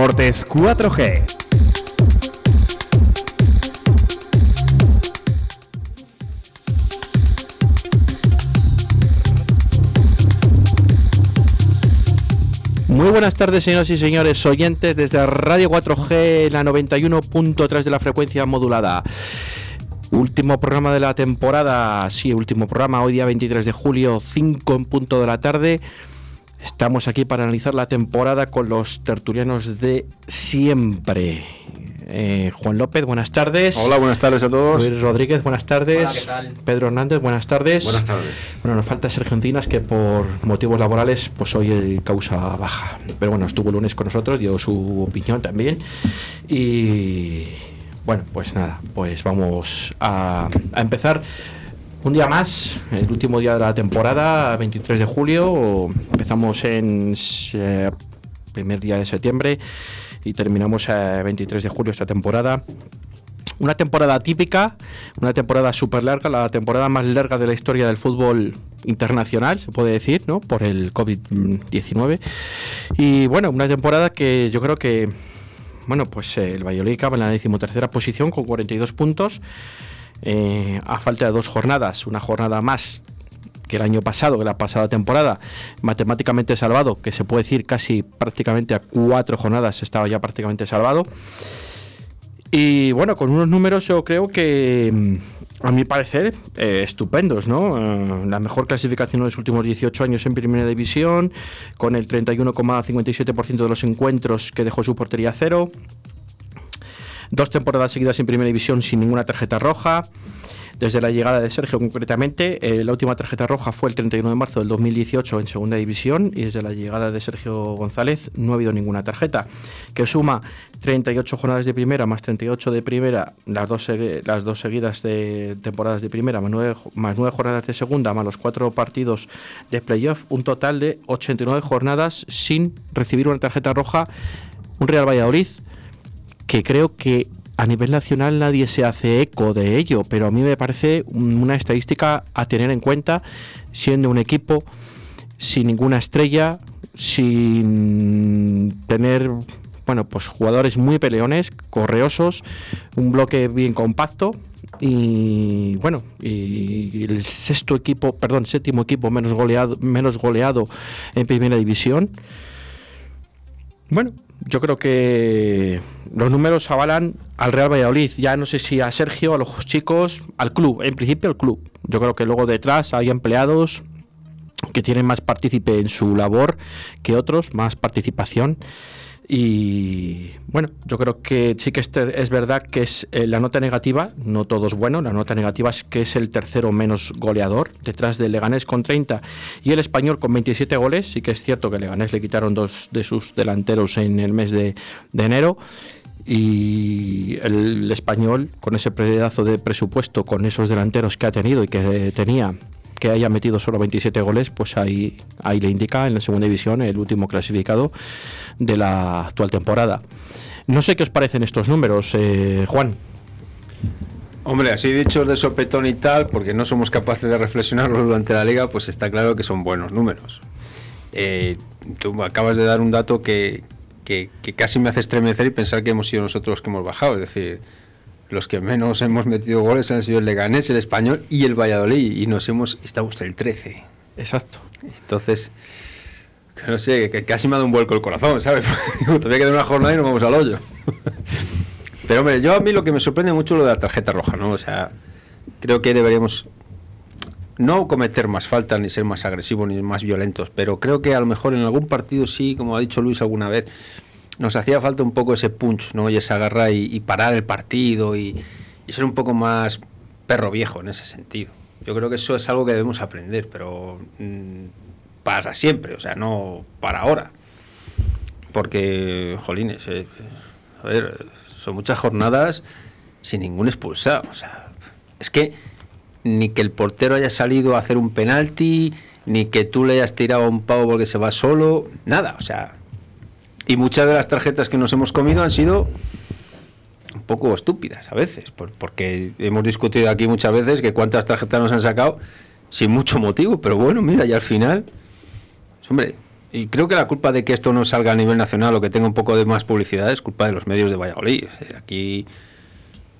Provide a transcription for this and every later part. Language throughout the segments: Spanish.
Deportes 4G. Muy buenas tardes, señoras y señores oyentes, desde Radio 4G, la 91.3 de la frecuencia modulada. Último programa de la temporada, sí, último programa, hoy día 23 de julio, 5 en punto de la tarde. Estamos aquí para analizar la temporada con los tertulianos de siempre. Eh, Juan López, buenas tardes. Hola, buenas tardes a todos. Luis Rodríguez, buenas tardes. Hola, ¿qué tal? Pedro Hernández, buenas tardes. Buenas tardes. Bueno, nos falta Sergio Encinas, que por motivos laborales, pues hoy eh, causa baja. Pero bueno, estuvo el lunes con nosotros, dio su opinión también. Y bueno, pues nada, pues vamos a, a empezar. Un día más, el último día de la temporada, 23 de julio. Empezamos en eh, primer día de septiembre y terminamos el 23 de julio esta temporada. Una temporada típica, una temporada súper larga, la temporada más larga de la historia del fútbol internacional, se puede decir, ¿no? Por el COVID-19. Y bueno, una temporada que yo creo que, bueno, pues eh, el Valladolid acaba en la decimotercera posición con 42 puntos. Eh, a falta de dos jornadas, una jornada más que el año pasado, que la pasada temporada, matemáticamente salvado, que se puede decir casi prácticamente a cuatro jornadas estaba ya prácticamente salvado. Y bueno, con unos números yo creo que, mm, a mi parecer, eh, estupendos, ¿no? Eh, la mejor clasificación de los últimos 18 años en Primera División, con el 31,57% de los encuentros que dejó su portería cero. Dos temporadas seguidas en Primera División sin ninguna tarjeta roja. Desde la llegada de Sergio, concretamente, eh, la última tarjeta roja fue el 31 de marzo del 2018 en Segunda División y desde la llegada de Sergio González no ha habido ninguna tarjeta, que suma 38 jornadas de primera más 38 de primera, las dos, las dos seguidas de temporadas de primera, más nueve, más nueve jornadas de segunda, más los cuatro partidos de playoff, un total de 89 jornadas sin recibir una tarjeta roja. Un Real Valladolid que creo que a nivel nacional nadie se hace eco de ello, pero a mí me parece un- una estadística a tener en cuenta, siendo un equipo sin ninguna estrella, sin tener bueno, pues jugadores muy peleones, correosos, un bloque bien compacto y bueno, y el sexto equipo, perdón, séptimo equipo menos goleado, menos goleado en primera división. Bueno, yo creo que los números avalan al Real Valladolid. Ya no sé si a Sergio, a los chicos, al club. En principio al club. Yo creo que luego detrás hay empleados que tienen más partícipe en su labor que otros, más participación. Y bueno, yo creo que sí que es verdad que es eh, la nota negativa, no todo es bueno, la nota negativa es que es el tercero menos goleador, detrás del Leganés con 30 y el Español con 27 goles. Sí que es cierto que el Leganés le quitaron dos de sus delanteros en el mes de, de enero. Y el español, con ese pedazo de presupuesto, con esos delanteros que ha tenido y que tenía, que haya metido solo 27 goles, pues ahí, ahí le indica en la segunda división el último clasificado de la actual temporada. No sé qué os parecen estos números, eh, Juan. Hombre, así dichos de sopetón y tal, porque no somos capaces de reflexionarlo durante la liga, pues está claro que son buenos números. Eh, tú acabas de dar un dato que, que- que casi me hace estremecer y pensar que hemos sido nosotros los que hemos bajado. Es decir, los que menos hemos metido goles han sido el Leganés, el Español y el Valladolid. Y nos hemos... Estamos el 13. Exacto. Entonces, que no sé, que casi me ha dado un vuelco el corazón, ¿sabes? Todavía queda una jornada y nos vamos al hoyo. Pero hombre, yo a mí lo que me sorprende mucho es lo de la tarjeta roja, ¿no? O sea, creo que deberíamos no cometer más faltas, ni ser más agresivos, ni más violentos, pero creo que a lo mejor en algún partido sí, como ha dicho Luis alguna vez, nos hacía falta un poco ese punch, ¿no? Y esa garra y, parar el partido y, ser un poco más perro viejo en ese sentido. Yo creo que eso es algo que debemos aprender, pero mm, para siempre, o sea, no para ahora. Porque, jolines, eh, a ver, son muchas jornadas sin ningún expulsado. O sea, es que ni que el portero haya salido a hacer un penalti, ni que tú le hayas tirado un pavo porque se va solo, nada, o sea. Y muchas de las tarjetas que nos hemos comido han sido un poco estúpidas a veces, por- porque hemos discutido aquí muchas veces que cuántas tarjetas nos han sacado sin mucho motivo, pero bueno, mira, y al final, pues, hombre, y creo que la culpa de que esto no salga a nivel nacional o que tenga un poco de más publicidad es culpa de los medios de Valladolid. Aquí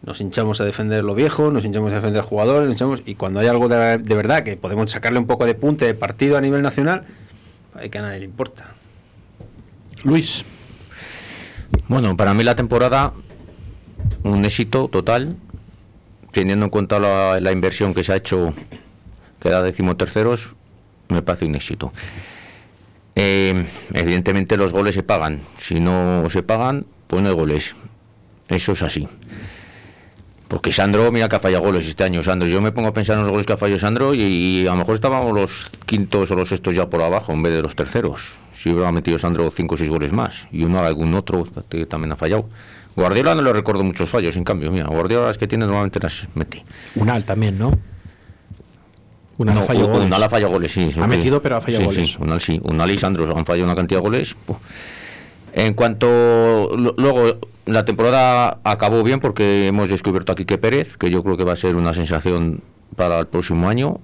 nos hinchamos a defender lo viejo, nos hinchamos a defender jugadores, nos hinchamos, y cuando hay algo de, de, verdad que podemos sacarle un poco de punte de partido a nivel nacional, hay que a nadie le importa. Luis. Bueno, para mí la temporada un éxito total, teniendo en cuenta la, inversión que se ha hecho, que da decimoterceros, me parece un éxito. Eh, evidentemente los goles se pagan. Si no se pagan, pues no hay goles. Eso es así. Porque Sandro, mira que ha fallado goles este año, Sandro. Yo me pongo a pensar en los goles que ha fallado Sandro y, y a lo mejor estábamos los quintos o los sextos ya por abajo en vez de los terceros. Si hubiera metido Sandro cinco o seis goles más y uno algún otro que también ha fallado. Guardiola no le recuerdo muchos fallos, en cambio, mira, Guardiola es que tiene normalmente las mete. Unal también, ¿no? Unal no, ha fallado goles. Unal ha fallado goles, sí. Ha metido, pero ha fallado sí, goles. Sí, Unal sí. Unal y Sandro han fallado una cantidad de goles. En cuanto luego la temporada acabó bien porque hemos descubierto a Quique Pérez, que yo creo que va a ser una sensación para el próximo año,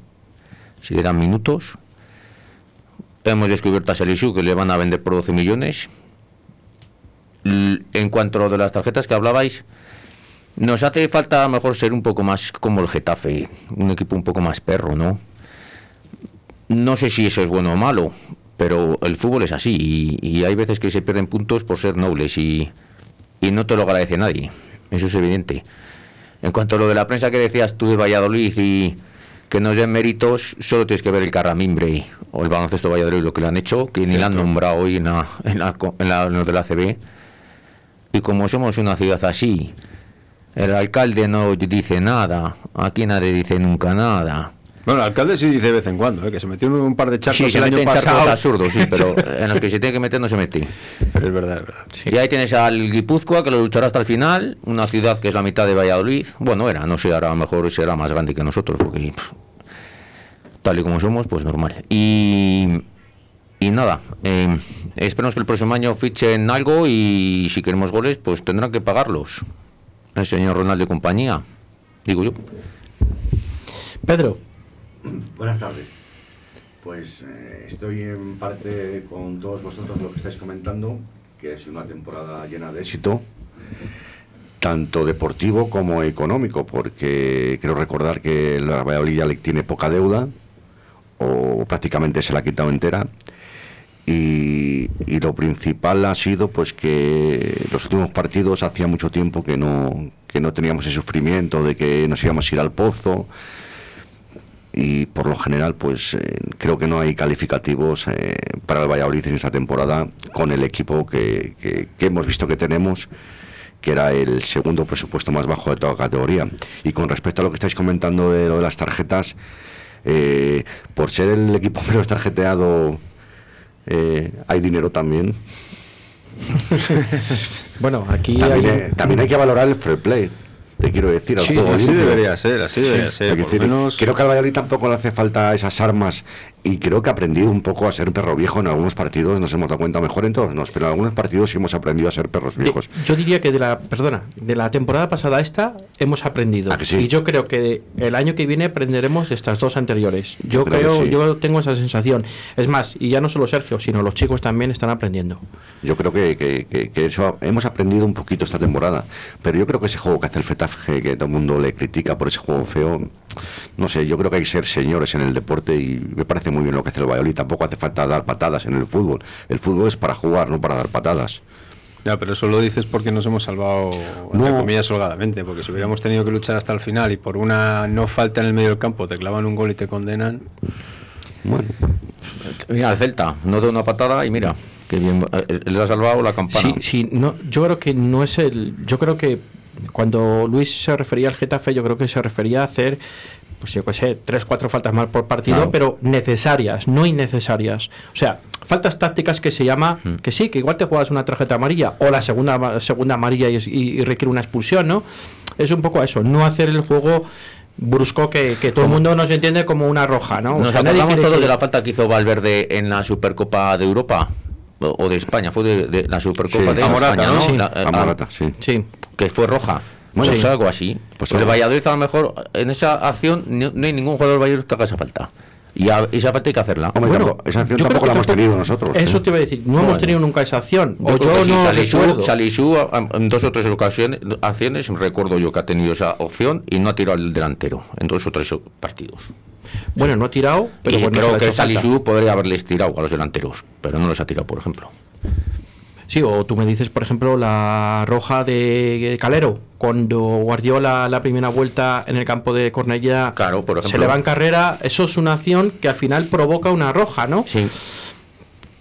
si le dan minutos. Hemos descubierto a Selisu, que le van a vender por 12 millones. En cuanto a lo de las tarjetas que hablabais, nos hace falta mejor ser un poco más como el Getafe, un equipo un poco más perro, ¿no? No sé si eso es bueno o malo, pero el fútbol es así y hay veces que se pierden puntos por ser nobles y, y no te lo agradece nadie, eso es evidente. En cuanto a lo de la prensa que decías tú de Valladolid y que nos den méritos, solo tienes que ver el Carramimbre o el baloncesto Valladolid, lo que le han hecho, que Cierto. ni la han nombrado hoy en la, en la, en la, en la de la CB. Y como somos una ciudad así, el alcalde no dice nada, aquí nadie dice nunca nada. Bueno, el alcalde sí dice de vez en cuando, ¿eh? que se metió en un par de charcos sí, el año pasado. absurdos, sí, pero en los que se tiene que meter no se mete. Pero es verdad, es verdad. Sí. Y ahí tienes al Guipúzcoa, que lo luchará hasta el final, una ciudad que es la mitad de Valladolid. Bueno, era, no sé, ahora a lo mejor será más grande que nosotros, porque pff, tal y como somos, pues normal. Y, y nada, eh, esperemos que el próximo año fichen algo y si queremos goles, pues tendrán que pagarlos. El señor Ronaldo y compañía, digo yo. Pedro. Buenas tardes. Pues eh, estoy en parte con todos vosotros lo que estáis comentando, que es una temporada llena de éxito, tanto deportivo como económico, porque quiero recordar que la Valladolid ya tiene poca deuda, o prácticamente se la ha quitado entera, y, y, lo principal ha sido pues que los últimos partidos hacía mucho tiempo que no, que no teníamos ese sufrimiento de que nos íbamos a ir al pozo, y por lo general pues eh, creo que no hay calificativos eh, para el Valladolid en esta temporada con el equipo que, que, que, hemos visto que tenemos que era el segundo presupuesto más bajo de toda categoría. Y con respecto a lo que estáis comentando de lo de las tarjetas eh, por ser el equipo menos tarjeteado eh, hay dinero también. Bueno aquí también, hay... hay, también hay que valorar el free play te quiero decir. Sí, así debería ser, así sí. debería ser. Decir, menos... Creo que al Valladolid tampoco le hace falta esas armas y creo que ha aprendido un poco a ser perro viejo en algunos partidos, nos hemos dado cuenta mejor en todos, no, pero en algunos partidos sí hemos aprendido a ser perros viejos. Yo, yo diría que de la, perdona, de la temporada pasada a esta hemos aprendido. sí? Y yo creo que el año que viene aprenderemos de estas dos anteriores. Yo, yo creo, sí. yo tengo esa sensación. Es más, y ya no solo Sergio, sino los chicos también están aprendiendo. Yo creo que, que, que, que eso hemos aprendido un poquito esta temporada, pero yo creo que ese juego que hace el Fetafe, que todo el mundo le critica por ese juego feo, no sé, yo creo que hay que ser señores en el deporte y me parece muy bien lo que hace el Valladolid. Tampoco hace falta dar patadas en el fútbol. El fútbol es para jugar, no para dar patadas. Ya, pero eso lo dices porque nos hemos salvado, entre no. comillas, holgadamente. Porque si hubiéramos tenido que luchar hasta el final y por una no falta en el medio del campo te clavan un gol y te condenan. Bueno. Mira, el Celta, no da una patada y mira, que bien, le ha salvado la campana. Sí, sí, no, yo creo que no es el. Yo creo que cuando Luis se refería al Getafe, yo creo que se refería a hacer pues yo qué sé, tres, cuatro faltas mal por partido, claro. pero necesarias, no innecesarias. O sea, faltas tácticas que se llama, mm. que sí, que igual te juegas una tarjeta amarilla o la segunda, segunda amarilla y, y, y requiere una expulsión, ¿no? Es un poco eso, no hacer el juego brusco que, que todo el mundo nos entiende como una roja, ¿no? Nos o sea, acordamos todos que... de la falta que hizo Valverde en la Supercopa de Europa o de España, fue de, de la Supercopa sí, de Amorata, España, ¿no? Sí. La, Amorata, sí. sí. Que fue roja. Bueno, sí. pues algo así. Pues el Valladolid a lo mejor en esa acción no, no hay ningún jugador del Valladolid que haga esa falta. Y, a- esa parte hay que hacerla. Hombre, Bueno, tampoco- esa acción tampoco la hemos tampoco- tenido nosotros. Eso ¿eh? te iba a decir, no hemos tenido nunca esa acción. Yo sí, no Salisu. Salisu, en dos o tres ocasiones, acciones, recuerdo yo que ha tenido esa opción y no ha tirado al delantero en dos o tres partidos. Bueno, no ha tirado, pero y bueno, creo que hecho falta. Salisu podría haberles tirado a los delanteros, pero no los ha tirado, por ejemplo. Sí, o tú me dices, por ejemplo, la roja de Calero, cuando Guardiola la primera vuelta en el campo de Claro, por se le va en carrera, eso es una acción que al final provoca una roja, ¿no? Sí,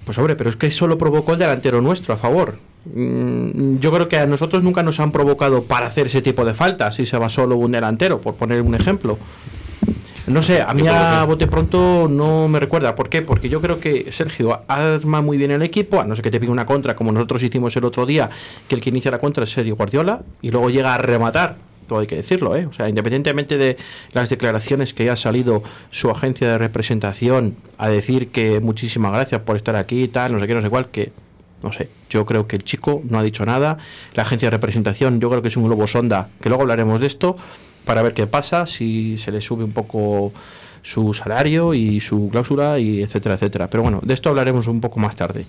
Pues hombre, pero es que eso lo provocó el delantero nuestro a favor. Mm, Yo creo que a nosotros nunca nos han provocado para hacer ese tipo de faltas si se va solo un delantero, por poner un ejemplo. No sé, a mí a bote pronto no me recuerda. ¿Por qué? Porque yo creo que Sergio arma muy bien el equipo, a no ser que te pique una contra, como nosotros hicimos el otro día, que el que inicia la contra es Sergio Guardiola, y luego llega a rematar. Todo hay que decirlo, ¿eh? O sea, independientemente de las declaraciones que haya salido su agencia de representación a decir que muchísimas gracias por estar aquí y tal, no sé qué, no sé cuál, que no sé, yo creo que el chico no ha dicho nada. La agencia de representación, yo creo que es un globo sonda, que luego hablaremos de esto, para ver qué pasa, si se le sube un poco su salario y su cláusula, y etcétera, etcétera. Pero bueno, de esto hablaremos un poco más tarde.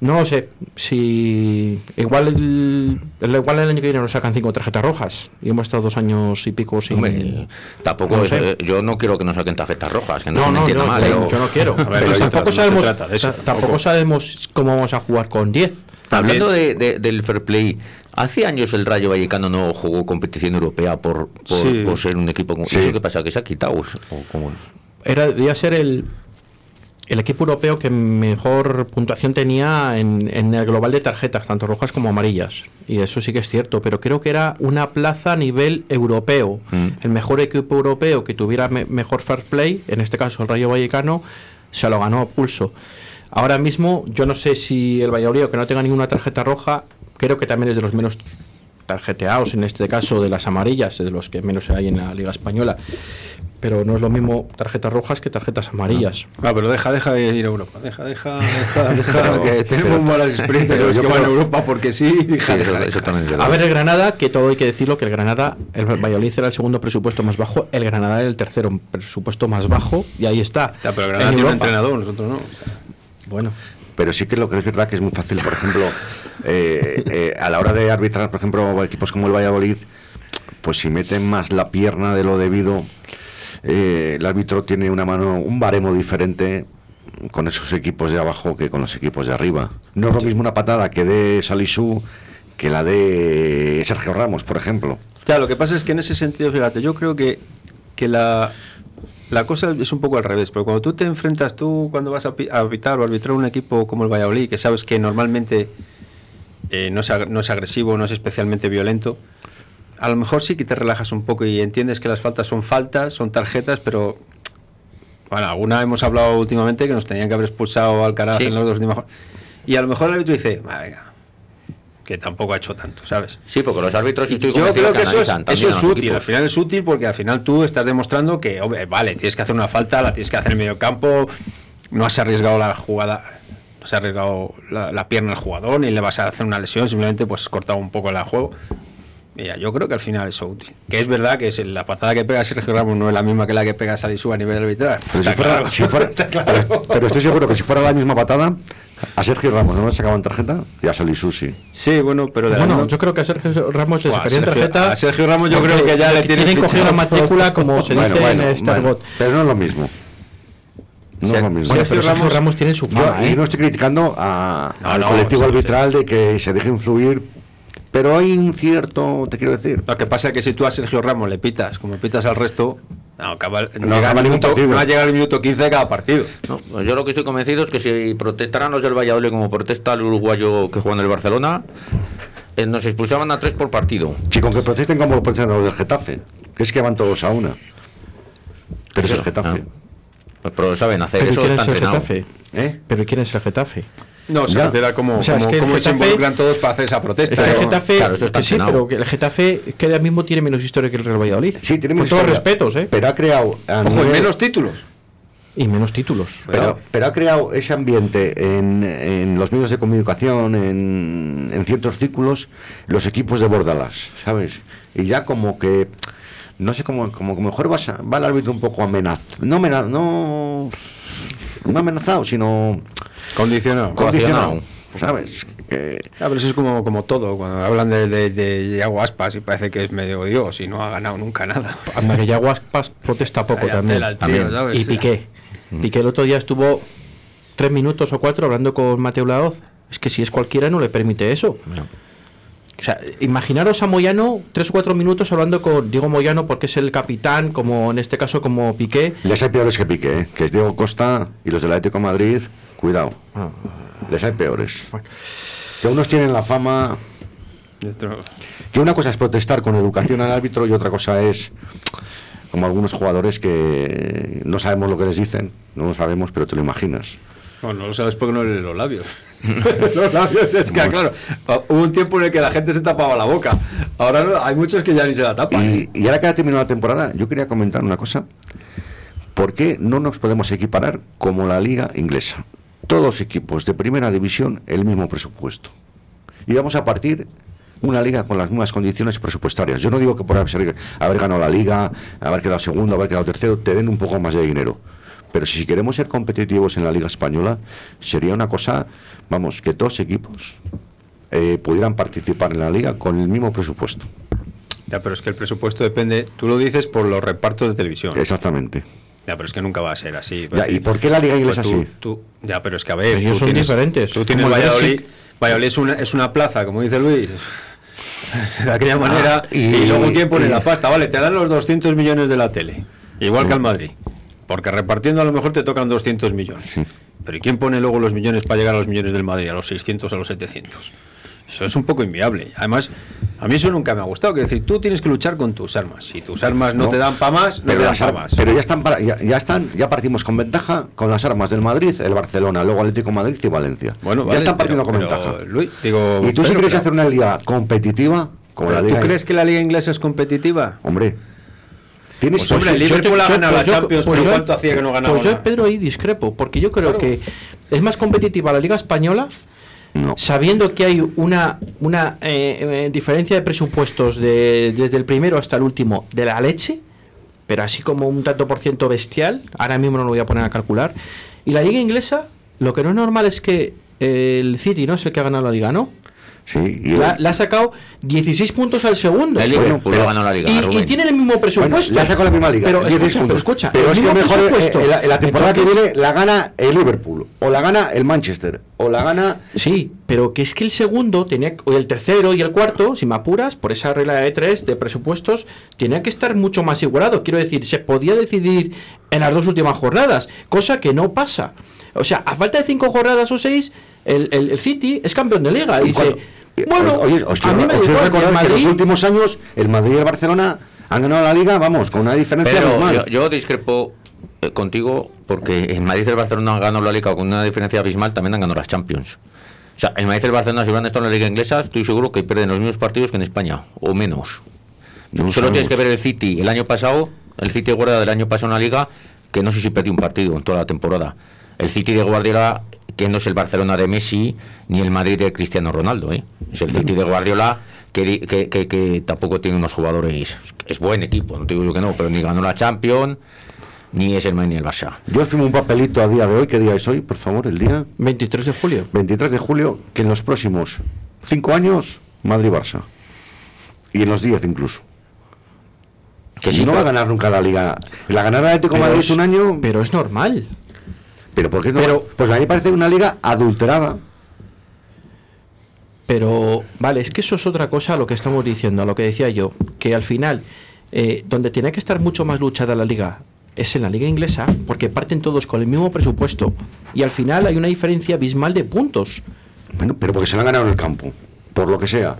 No sé, si igual el, igual el año que viene nos sacan cinco tarjetas rojas y hemos estado dos años y pico sin... Hombre, tampoco no sé. eh, yo no quiero que nos saquen tarjetas rojas, que no, No, me no, entienda no, mal. yo- no quiero. A ver, Pero tampoco sabemos, eso, tampoco. sabemos cómo vamos a jugar con 10. Hablando de, de- del fair play, hace años el Rayo Vallecano no jugó competición europea por, por, Sí. por ser un equipo. como- Sí. ¿Y eso qué pasa? ¿Que se ha quitado? Era, debía ser el, el equipo europeo que mejor puntuación tenía en, en el global de tarjetas, tanto rojas como amarillas. Y eso sí que es cierto, pero creo que era una plaza a nivel europeo. Mm. El mejor equipo europeo que tuviera me- mejor fair play, en este caso el Rayo Vallecano, se lo ganó a pulso. Ahora mismo, yo no sé si el Valladolid, que no tenga ninguna tarjeta roja, creo que también es de los menos tarjeteados, en este caso de las amarillas, de los que menos hay en la Liga Española. Pero no es lo mismo tarjetas rojas que tarjetas amarillas. Ah, pero deja, deja de ir a Europa. Deja, deja, deja, deja, Pero- que tenemos pero- malas experiencias pero los yo que van a Europa porque sí. Sí, Deja, eso, deja, eso deja. también es A ver el Granada, que todo hay que decirlo, que el Granada, el Valladolid era el segundo presupuesto más bajo, el Granada era el tercero presupuesto más bajo, y ahí está. Ya, pero en Granada tiene un entrenador, nosotros no. Bueno, Pero sí que lo que es verdad que es muy fácil, por ejemplo, eh, eh, a la hora de arbitrar, por ejemplo, equipos como el Valladolid, pues si meten más la pierna de lo debido, eh, el árbitro tiene una mano, un baremo diferente con esos equipos de abajo que con los equipos de arriba. No es lo mismo una patada que de Salisú que la de Sergio Ramos, por ejemplo. Claro, lo que pasa es que en ese sentido, fíjate, yo creo que, que la, la cosa es un poco al revés, porque cuando tú te enfrentas, tú cuando vas a arbitrar o arbitrar un equipo como el Valladolid, que sabes que normalmente eh, no, es, no es agresivo, no es especialmente violento, a lo mejor sí que te relajas un poco y entiendes que las faltas son faltas, son tarjetas, pero bueno, alguna hemos hablado últimamente que nos tenían que haber expulsado al carajo Sí. en los dos últimos- Y a lo mejor el árbitro dice, "Va, venga, que tampoco ha hecho tanto, ¿sabes? Sí, porque los árbitros estoy Yo creo que eso es, eso es útil, al equipos. final es útil porque al final tú estás demostrando que, hombre, vale, tienes que hacer una falta, la tienes que hacer en medio campo, no has arriesgado la jugada, no has arriesgado la, la pierna al jugador, ni le vas a hacer una lesión, simplemente pues has cortado un poco el juego. Mira, yo creo que al final eso es útil. Que es verdad que es la patada que pega Sergio Ramos no es la misma que la que pega Salisu a nivel arbitral. Pero, si fuera, claro, si fuera- está claro. pero, pero estoy seguro que si fuera la misma patada, a Sergio Ramos no le sacaban tarjeta y a Salisú sí. Sí, bueno, pero de bueno, yo creo que a Sergio Ramos le sacarían Sergio- tarjeta. a Sergio Ramos yo creo que ya le tienen tienen cogido la matrícula, como se Bueno, dice bueno, en este bueno, argot. pero no es lo mismo. No es lo mismo. Bueno, Sergio pero Sergio Ramos- Ramos tiene su Yo, fama, y ¿eh? no estoy criticando a- No, al no, colectivo sí, sí. arbitral de que se deje influir, pero hay un cierto, te quiero decir. Lo que pasa es que si tú a Sergio Ramos le pitas como pitas al resto, no acaba, ningún minuto, no va a llegar al minuto 15 de cada partido. No, pues yo lo que estoy convencido es que si protestaran los del Valladolid como protesta el uruguayo que juega en el Barcelona, eh, nos expulsaban a tres por partido. Si con que protesten como protestan los del Getafe, que es que van todos a una. Pero eso es Getafe. Ah. Pues, pero saben hacer Pero eso, ¿quién está es el entrenado. Getafe? ¿Eh? ¿Pero quién es el Getafe? No, se refiere como, O sea, es como- que se involucran todos para hacer esa Es protesta. que el. Getafe, Claro, esto está que sí, pero que el Getafe que ahora mismo tiene menos historia que el Real Valladolid. Sí, tiene Con mucha todos respetos, ¿eh? Pero ha creado. Ojo, menos títulos. Y menos títulos. Pero, pero ha creado ese ambiente en, en los medios de comunicación, en, en ciertos círculos, los equipos de Bordalas, ¿sabes? Y ya como que no sé cómo, como, como mejor vas a- va el árbitro un poco amenazado, no, amena- no, no amenazado, sino Condicionado. condicionado, ¿sabes? Que- Ah, pero eso es como, como todo, cuando hablan de, de, de Aspas y parece que es medio Dios y no ha ganado nunca nada. Anda, que ya Guaspas protesta poco también. tela el tío, también. ¿sabes? Y Piqué. Piqué el otro día estuvo tres minutos o cuatro hablando con Mateo Laoz. Es que si es cualquiera no le permite eso. O sea, imaginaros a Moyano tres o cuatro minutos hablando con Diego Moyano porque es el capitán, como en este caso como Piqué. Les hay peores que Piqué, ¿eh? que es Diego Costa y los del Atlético de Madrid, cuidado, Ah, les hay peores. Bueno. Que unos tienen la fama, que una cosa es protestar con educación al árbitro y otra cosa es como algunos jugadores que no sabemos lo que les dicen, no lo sabemos, pero te lo imaginas. Bueno, no lo sabes porque no lees los labios. los labios, es que, claro, hubo un tiempo en el que la gente se tapaba la boca. Ahora no- hay muchos que ya ni se la tapan. Y, y ahora que ha terminado la temporada, yo quería comentar una cosa. ¿Por qué no nos podemos equiparar como la liga inglesa? Todos equipos de primera división, el mismo presupuesto. Y vamos a partir una liga con las mismas condiciones presupuestarias. Yo no digo que por haber, haber ganado la liga, haber quedado segundo, haber quedado tercero, te den un poco más de dinero. Pero si queremos ser competitivos en la liga española, sería una cosa, vamos, que dos equipos eh, pudieran participar en la liga con el mismo presupuesto. Ya, pero es que el presupuesto depende, tú lo dices por los repartos de televisión. Exactamente. Ya, pero es que nunca va a ser así. Ya, ¿y por qué la liga inglesa Pues tú- así? tú- ya, pero es que a ver, Ellos tú son tienes- diferentes. Tú tienes Valladolid. Valladolid es una, es una plaza, como dice Luis. De aquella manera. y- y, luego, ¿quién pone y- la pasta? Vale, te dan los 200 millones de la tele. Igual que al Madrid. Porque repartiendo a lo mejor te tocan 200 millones. Sí. Pero ¿y quién pone luego los millones para llegar a los millones del Madrid? A los 600, a los 700. Eso es un poco inviable. Además, a mí eso nunca me ha gustado. Que decir, tú tienes que luchar con tus armas. Si tus armas no, No. te dan para más, no Pero, te dan las para más. pero ya están para- ya, ya están ya partimos con ventaja con las armas del Madrid, el Barcelona, luego Atlético Madrid y Valencia. Bueno, ya vale, están partiendo pero- con pero, ventaja. Luis, digo, y tú si quieres pero- hacer una liga competitiva como la ¿Pero liga ¿Tú crees que la liga inglesa es competitiva? hombre tienes Pues, hombre, el yo Liverpool ha ganado la pues yo- Champions, pues pero yo- ¿cuánto hacía que no ganaba Pues yo? Pedro, ahí discrepo, porque yo creo Claro. que es más competitiva la Liga Española sabiendo que hay una, una eh, eh, diferencia de presupuestos de- desde el primero hasta el último de la leche, pero así como un tanto por ciento bestial, ahora mismo no lo voy a poner a calcular. Y la liga inglesa, lo que no es normal es que el City no es el que ha ganado la liga, ¿no? Sí y La- Le ha sacado 16 puntos al segundo. El Bueno, Liverpool pero- ha ganado la liga. Y, y tienen el mismo presupuesto. Bueno, le ha sacado la misma liga Pero 10 escucha, puntos. pero escucha, pero es que mejor eh, eh, la, la temporada Entonces- que viene la gana el Liverpool o la gana el Manchester o la gana Sí, pero que es que el segundo tenía, o el tercero y el cuarto, si me apuras, por esa regla de tres de presupuestos, tenía que estar mucho más igualado. Quiero decir, se podía decidir en las dos últimas jornadas, cosa que no pasa. O sea, a falta de cinco jornadas o seis, el, el- el City es campeón de liga. Y dice, bueno, oye, os a mí me os quiero recordar que en los últimos años el Madrid y el Barcelona han ganado la liga, vamos, con una diferencia Pero abismal. yo, yo discrepo eh, contigo porque el Madrid y el Barcelona han ganado la Liga con una diferencia abismal, también han ganado las Champions. O sea, el Madrid y el Barcelona, si hubieran estado en la Liga Inglesa, estoy seguro que pierden los mismos partidos que en España, o menos. No lo Solo tienes que ver el City el año pasado, el City de Guardiola del año pasado en la Liga, que no sé si perdió un partido en toda la temporada. El City de Guardiola, que no es el Barcelona de Messi, ni el Madrid de Cristiano Ronaldo, ¿eh? es el City de Guardiola que, di- que, que- que tampoco tiene unos jugadores, es buen equipo, no te digo yo que no, pero ni ganó la Champions, ni es el Madrid ni el Barça. Yo firmo un papelito a día de hoy, ¿qué día es hoy, por favor? El día 23 de julio. 23 de julio, que en los próximos 5 años, Madrid-Barça. Y en los 10 incluso. Que si sí, no va a ganar nunca la liga. La ganará el Atlético Madrid es- un año, Pero es normal. Pero ¿por qué no? pero- pues a mí me parece una liga adulterada. Pero, vale, es que eso es otra cosa a lo que estamos diciendo, a lo que decía yo, que al final, eh, donde tiene que estar mucho más luchada la liga es en la liga inglesa, porque parten todos con el mismo presupuesto, y al final hay una diferencia abismal de puntos. Bueno, pero porque se la han ganado en el campo, por lo que sea.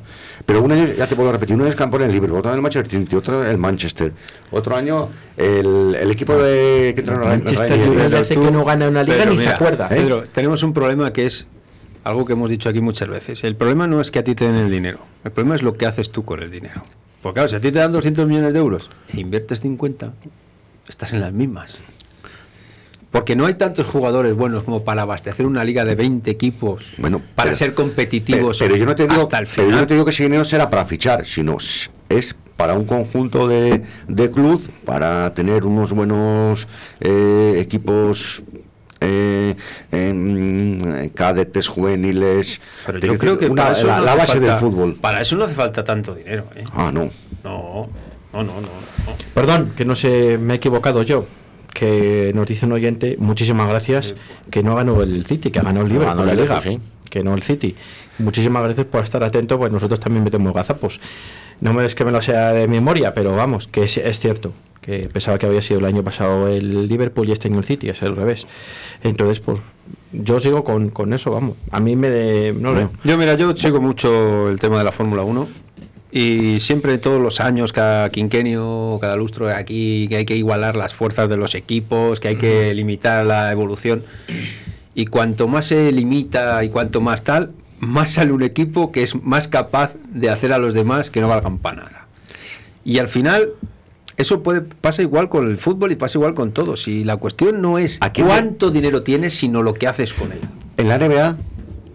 Pero un año, ya te puedo repetir, un año es campo en el Liverpool, otro año el Manchester City, otro el Manchester, otro año el, el equipo de que entró en Manchester United que no gana una liga Pedro, ni se acuerda. ¿eh? Pedro, tenemos un problema que es algo que hemos dicho aquí muchas veces. El problema no es que a ti te den el dinero. El problema es lo que haces tú con el dinero. Porque claro, si a ti te dan 200 millones de euros e inviertes 50, estás en las mismas. Porque no hay tantos jugadores buenos como para abastecer una liga de 20 equipos Bueno, para pero- ser competitivos Pero, pero yo no te digo, hasta el pero yo final. no te digo que ese dinero será para fichar, sino es para un conjunto de, de club, para tener unos buenos eh, equipos eh, em, cadetes juveniles. Pero yo creo que una- para eso la, no la hace base falta- del fútbol. Para eso no hace falta tanto dinero, ¿eh? Ah, no. No, no, no, no. no. Perdón, que no sé, me he equivocado yo. Que nos dice un oyente, muchísimas gracias, que no ganó el City, que ha ganado el Liverpool ganó el la Liga, sí. que no el City. Muchísimas gracias por estar atento, pues nosotros también metemos gazapos. No me es que me lo sea de memoria, pero vamos, que es, es cierto, que pensaba que había sido el año pasado el Liverpool y este año el City, es el revés. Entonces, pues yo sigo con, con eso, vamos. A mí me... De, no sé. Yo, mira, yo sigo mucho el tema de la Fórmula 1 y siempre todos los años, cada quinquenio, cada lustro, aquí que hay que igualar las fuerzas de los equipos, que hay que limitar la evolución. Y cuanto más se limita y cuanto más tal, más sale un equipo que es más capaz de hacer a los demás que no valgan para nada. Y al final, eso puede pasa igual con el fútbol y pasa igual con todo. Si la cuestión no es Aquí me- cuánto dinero tienes, sino lo que haces con él. En la NBA,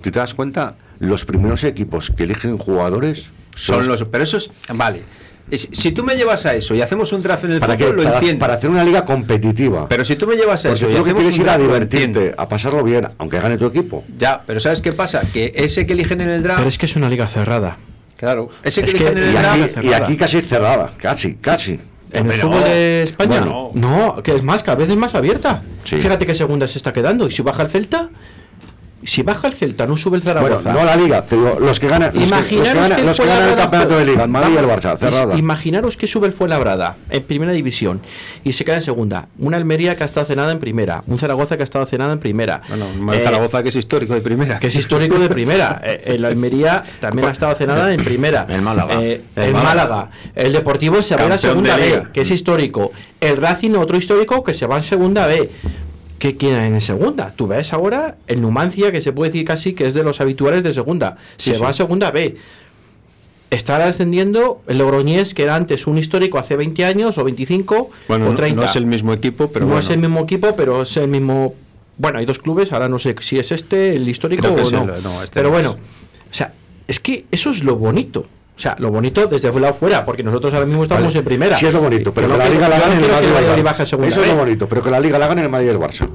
si te das cuenta, los primeros equipos que eligen jugadores Son los, pero eso es, vale. Si tú me llevas a eso y hacemos un draft en el para, fútbol, que, lo para, entiendo. para hacer una liga competitiva. pero si tú me llevas a Porque eso y que hacemos quieres un ir a divertirte, a pasarlo bien, aunque gane tu equipo. Ya, pero ¿sabes qué pasa? Que ese que eligen en el draft, Pero es que es una liga cerrada. claro, ese que es que- eligen en el Y draft, aquí, y aquí casi es cerrada, casi, casi. En el no. fútbol de España, Bueno. no, que es más, cada vez es más abierta. Sí. Fíjate qué segunda se está quedando. Y si baja el Celta, si baja el Celta, no sube el Bueno, Zaragoza. no la liga, te digo, los que ganan, los que, los que Imaginaros ganan, que los que el ganan el Fuenlabrada campeonato de liga, el Madrid y el Barça, cerrada. Imaginaros que sube el Fuenlabrada en primera división y se queda en segunda. Una Almería que ha estado cenada en primera. Un Zaragoza que ha estado cenada en primera. bueno, un Eh, Zaragoza que es histórico de primera. que es histórico de primera. Eh, El Almería también ha estado cenada en primera. El Málaga. Eh, El el Málaga. Málaga. El Deportivo se va a la segunda B, que es histórico. El Racing, otro histórico, que se va en segunda B. ¿Qué quieren en segunda? Tú ves ahora el Numancia, que se puede decir casi que es de los habituales de segunda. Se Sí, va sí. a segunda B. Está ascendiendo el Logroñés, que era antes un histórico hace 20 años o 25 bueno, o no- 30 no es el mismo equipo, pero no bueno. es el mismo equipo, pero es el mismo. Bueno, hay dos clubes, ahora no sé si es este, el histórico que o no. el- no, este pero no bueno, o sea, es que eso es lo bonito. O sea, lo bonito desde el lado fuera, porque nosotros ahora mismo estamos Vale. en primera. Sí es lo bonito, pero que la liga la gane el Madrid el segunda Eso es lo bonito, pero que la liga la gane el Madrid y el Barça.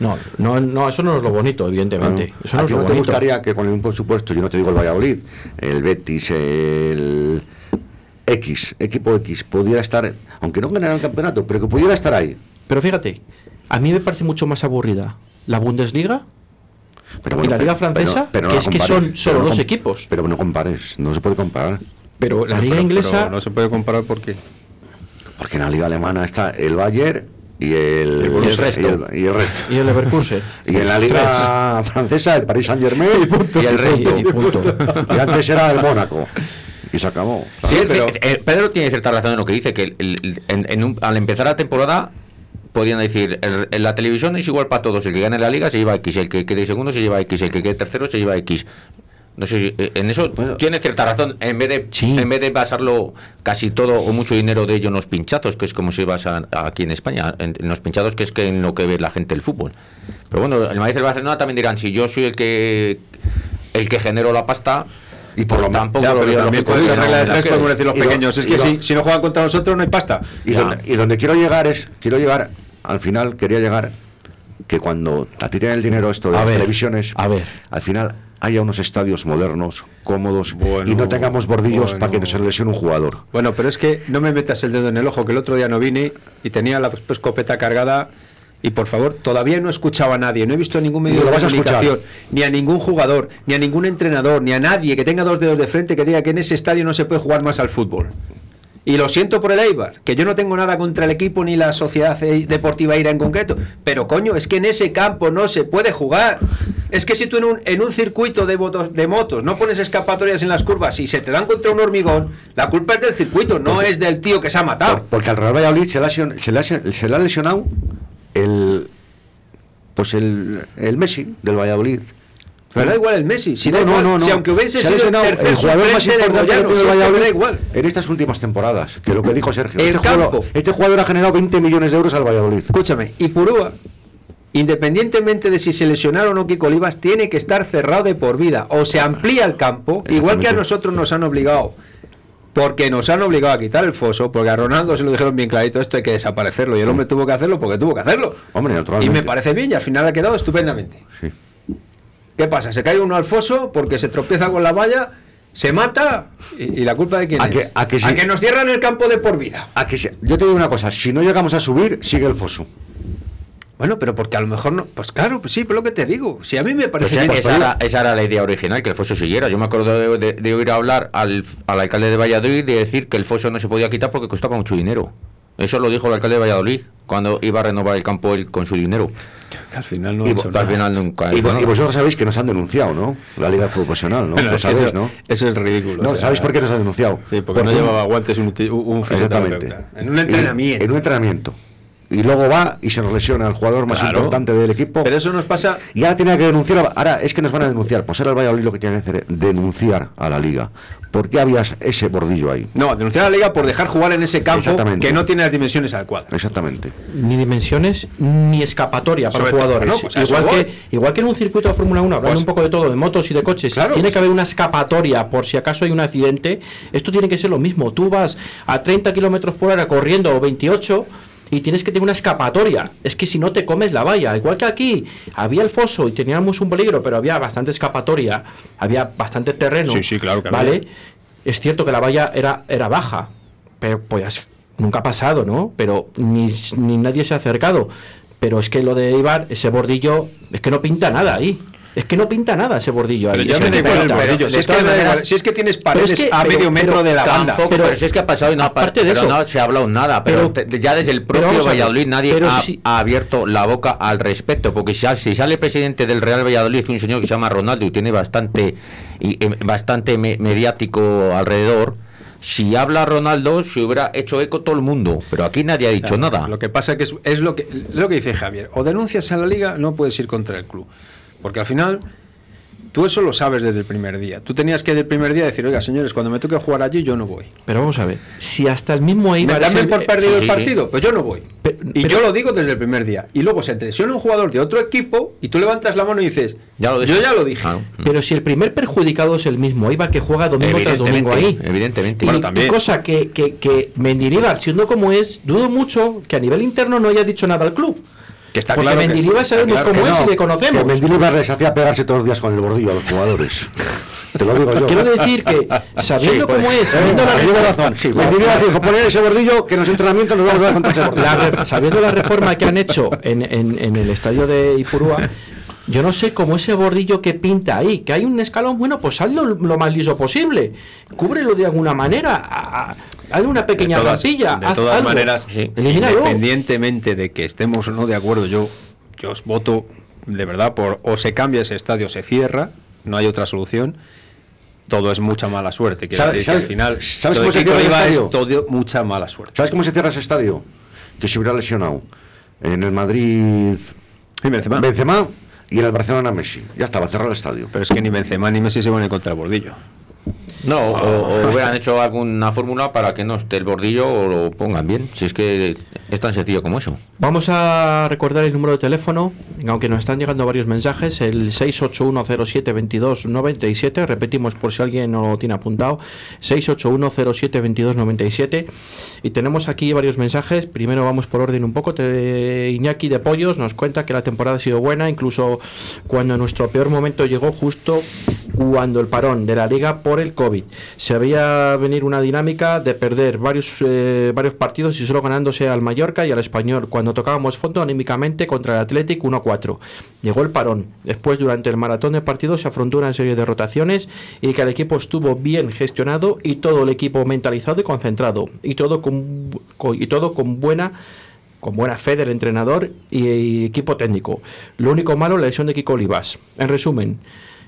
No, no, no, eso no es lo bonito, evidentemente. Eso no ¿A es lo no te bonito. gustaría que con el mismo presupuesto, yo no te digo el Valladolid, el Betis, el X, equipo X, pudiera estar, aunque no ganara el campeonato, pero que pudiera estar ahí? Pero fíjate, a mí me parece mucho más aburrida la Bundesliga Pero y la Liga Francesa, pero no que la es que compares, son solo no dos equipos. Pero no compares, no se puede comparar. Pero la Liga pero- Inglesa. pero no se puede comparar porque Porque en la liga alemana está el Bayern y el, Y el resto. y el- y el resto. Y el Leverkusen. Y en la liga francesa el Paris Saint Germain Y el resto. Y punto. Y antes era el Mónaco. Y se acabó. Sí, pero- eh, Pedro tiene cierta razón en lo que dice, que el- el- en- en un- al empezar la temporada podían decir, el- en la televisión es igual para todos, el que gane la liga se lleva X, el que quede segundo se lleva X, el que quede tercero se lleva X. No sé si eh, en eso Bueno. tiene cierta razón, en vez de Sí. en vez de basarlo casi todo o mucho dinero de ello en los pinchazos, que es como se basa aquí en España, en, en los pinchazos que es que en lo que ve la gente el fútbol. Pero bueno, el Madrid y el Barcelona también dirán, si yo soy el que el que genero la pasta, Y por lo menos- tampoco Ya, lo pero veo también puede ser regla de tres, podemos decir los pequeños. Es que si, si no juegan contra nosotros no hay pasta. Y donde, y donde quiero llegar es, quiero llegar, al final quería llegar que cuando a ti te den el dinero esto de A las ver, televisiones, a ver. al final haya unos estadios modernos, cómodos Bueno, y no tengamos bordillos para que no se lesione un jugador. Bueno, pero es que no me metas el dedo en el ojo, que el otro día no vine y tenía la escopeta cargada y por favor, todavía no escuchaba a nadie, no he visto a ningún medio de comunicación, ni a ningún jugador, ni a ningún entrenador, ni a nadie que tenga dos dedos de frente que diga que en ese estadio no se puede jugar más al fútbol. Y lo siento por el Eibar, que yo no tengo nada contra el equipo ni la sociedad eh, deportiva Eira en concreto, pero coño, es que en ese campo no se puede jugar. Es que si tú en un, en un circuito de, motos, de motos no pones escapatorias en las curvas y se te dan contra un hormigón, la culpa es del circuito, no es del tío que se ha matado. Por- porque al Real Valladolid se le ha, se le ha- se le ha lesionado el pues el, el Messi del Valladolid. Pero da igual el Messi, si, da no, no, igual, no, no. si aunque hubiese sido el tercer el jugador más importante que Moyano, tiene si el es que me da Valladolid igual. en estas últimas temporadas, que lo que dijo Sergio. El este, jugador, este jugador ha generado 20 millones de euros al Valladolid. Escúchame, y Purúa, independientemente de si se lesionara o no Kiko Olivas, tiene que estar cerrado de por vida. O se amplía el campo, igual que a nosotros nos han obligado porque nos han obligado a quitar el foso, porque a Ronaldo se lo dijeron bien clarito, esto hay que desaparecerlo, y el hombre tuvo que hacerlo porque tuvo que hacerlo. Hombre, y me parece bien, y al final ha quedado estupendamente. Sí. ¿Qué pasa? Se cae uno al foso porque se tropieza con la valla, se mata, y, y la culpa de quién ¿A es? que- a que sí? nos cierran el campo de por vida. A que se- yo te digo una cosa, si no llegamos a subir, sigue el foso. Bueno, pero porque a lo mejor no. Pues claro, pues sí, pero lo que te digo. Si a mí me Pues parece esa, bien. esa era, esa era la idea original, que el foso siguiera. Yo me acuerdo de, de- de oír hablar al, al alcalde de Valladolid de decir que el foso no se podía quitar porque costaba mucho dinero. Eso lo dijo el alcalde de Valladolid cuando iba a renovar el campo él con su dinero. que al final no Y al final nunca. Y, vo- bueno, y vosotros sabéis que nos han denunciado, ¿no? La Liga de Fútbol Profesional, ¿no? Bueno, Lo sabéis, eso, ¿no? eso es ridículo. No, o sea, ¿sabéis por qué nos han denunciado? Sí, porque no un- llevaba guantes un, uti- un Exactamente. En un entrenamiento. En, un entrenamiento. Y luego va y se nos lesiona el jugador más Claro. importante del equipo. Pero eso nos pasa. Y ahora tiene que denunciar. Ahora es que nos van a denunciar. Pues ahora el Valladolid lo que tiene que hacer es denunciar a la Liga. ¿Por qué había ese bordillo ahí? No, denunciar a la liga por dejar jugar en ese campo que no tiene las dimensiones adecuadas. Exactamente. Ni dimensiones ni escapatoria para Sobre jugadores. ¿no? Pues igual, que, igual que en un circuito de Fórmula 1, hablando Pues- un poco de todo, de motos y de coches, Claro, tiene pues- que haber una escapatoria por si acaso hay un accidente. Esto tiene que ser lo mismo. Tú vas a 30 kilómetros por hora corriendo o 28 y tienes que tener una escapatoria. Es que si no te comes la valla. Igual que aquí había el foso y teníamos un peligro, pero había bastante escapatoria, había bastante terreno. Sí, sí, claro que ¿Vale? había. Es cierto que la valla era, era baja, pero pues nunca ha pasado, ¿no? Pero ni, ni nadie se ha acercado. Pero es que lo de Ibar, ese bordillo, es que no pinta nada ahí. Es que no pinta nada ese bordillo ahí. Pero ya Es me que da no igual el pinta. bordillo. Si de es, que maneras- si es tienes es paredes que- a pero- medio metro pero de la banda. Tampoco, Pero- pero, si es que ha pasado y no, aparte pero de eso- no se ha hablado nada. Pero, te- ya desde el propio Valladolid nadie pero ha, si- ha abierto la boca al respecto. Porque si, si sale el presidente del Real Valladolid, un señor que se llama Ronaldo y tiene bastante, y, eh, bastante me- mediático alrededor. Si habla Ronaldo, se hubiera hecho eco todo el mundo. Pero aquí nadie ha dicho Claro, nada. Lo que pasa que es, es lo que lo que dice Javier. O denuncias a la liga, no puedes ir contra el club. Porque al final, tú eso lo sabes desde el primer día. Tú tenías que desde el primer día decir, oiga, señores, cuando me toque jugar allí, yo no voy. Pero vamos a ver, si hasta el mismo ¿Me Ibar... es dan el- por perdido sí, el partido? Pues yo no voy. Y pero- yo lo digo desde el primer día. Y luego se lesiona un jugador de otro equipo y tú levantas la mano y dices, Ya lo dije. yo ya lo dije. Claro. Pero si el primer perjudicado es el mismo Ibar que juega domingo tras domingo ahí. Evidentemente. Y, Bueno, y también. cosa que, que, que Mendilibar, siendo como es, dudo mucho que a nivel interno no haya dicho nada al club. Que está Porque claro que- Mendilibar sabemos claro cómo es no. y le conocemos. Que Mendilibar les hacía pegarse todos los días con el bordillo a los jugadores. Te lo digo yo. Quiero decir que sabiendo Sí, cómo es, sabiendo la, Tiene razón. Sí, Mendilibar dijo, poner ese bordillo que en los entrenamientos nos vamos a dar contra ese bordillo. la re- sabiendo la reforma que han hecho en, en- en el estadio de Ipurúa, yo no sé cómo ese bordillo que pinta ahí, que hay un escalón, bueno, pues hazlo lo más liso posible, cúbrelo de alguna manera, hazle una pequeña de todas, de haz todas algo. maneras, independientemente de que estemos o no de acuerdo, yo, yo os voto de verdad por o se cambia ese estadio, o se cierra, no hay otra solución. Todo es mucha mala suerte. Quiero ¿Sabes- decir que sabes- al final, sabes cómo se cierra el es todo mucha mala suerte. ¿Sabes cómo se cierra ese estadio? Que se hubiera lesionado en el Madrid Y Benzema. Benzema y en el Barcelona Messi. Ya estaba, cerrado el estadio. Pero es que ni Benzema ni Messi se van a contra el bordillo. No, o, o hubieran hecho alguna fórmula para que no esté el bordillo o lo pongan bien. Si es que es tan sencillo como eso. Vamos a recordar el número de teléfono, aunque nos están llegando varios mensajes, el 681072297, repetimos por si alguien no lo tiene apuntado, 681072297 y tenemos aquí varios mensajes, primero vamos por orden un poco, Iñaki de Pollos nos cuenta que la temporada ha sido buena, incluso cuando nuestro peor momento llegó justo cuando el parón de la liga por el COVID. Se veía venir una dinámica de perder varios, eh, varios partidos y solo ganándose al Mallorca y al Español. Cuando tocábamos fondo anímicamente contra el Athletic 1-4. Llegó el parón. Después, durante el maratón de partidos, se afrontó una serie de rotaciones y que el equipo estuvo bien gestionado y todo el equipo mentalizado y concentrado. Y todo con, y todo con buena con buena fe del entrenador y, y equipo técnico. Lo único malo, la lesión de Kiko Olivas. En resumen,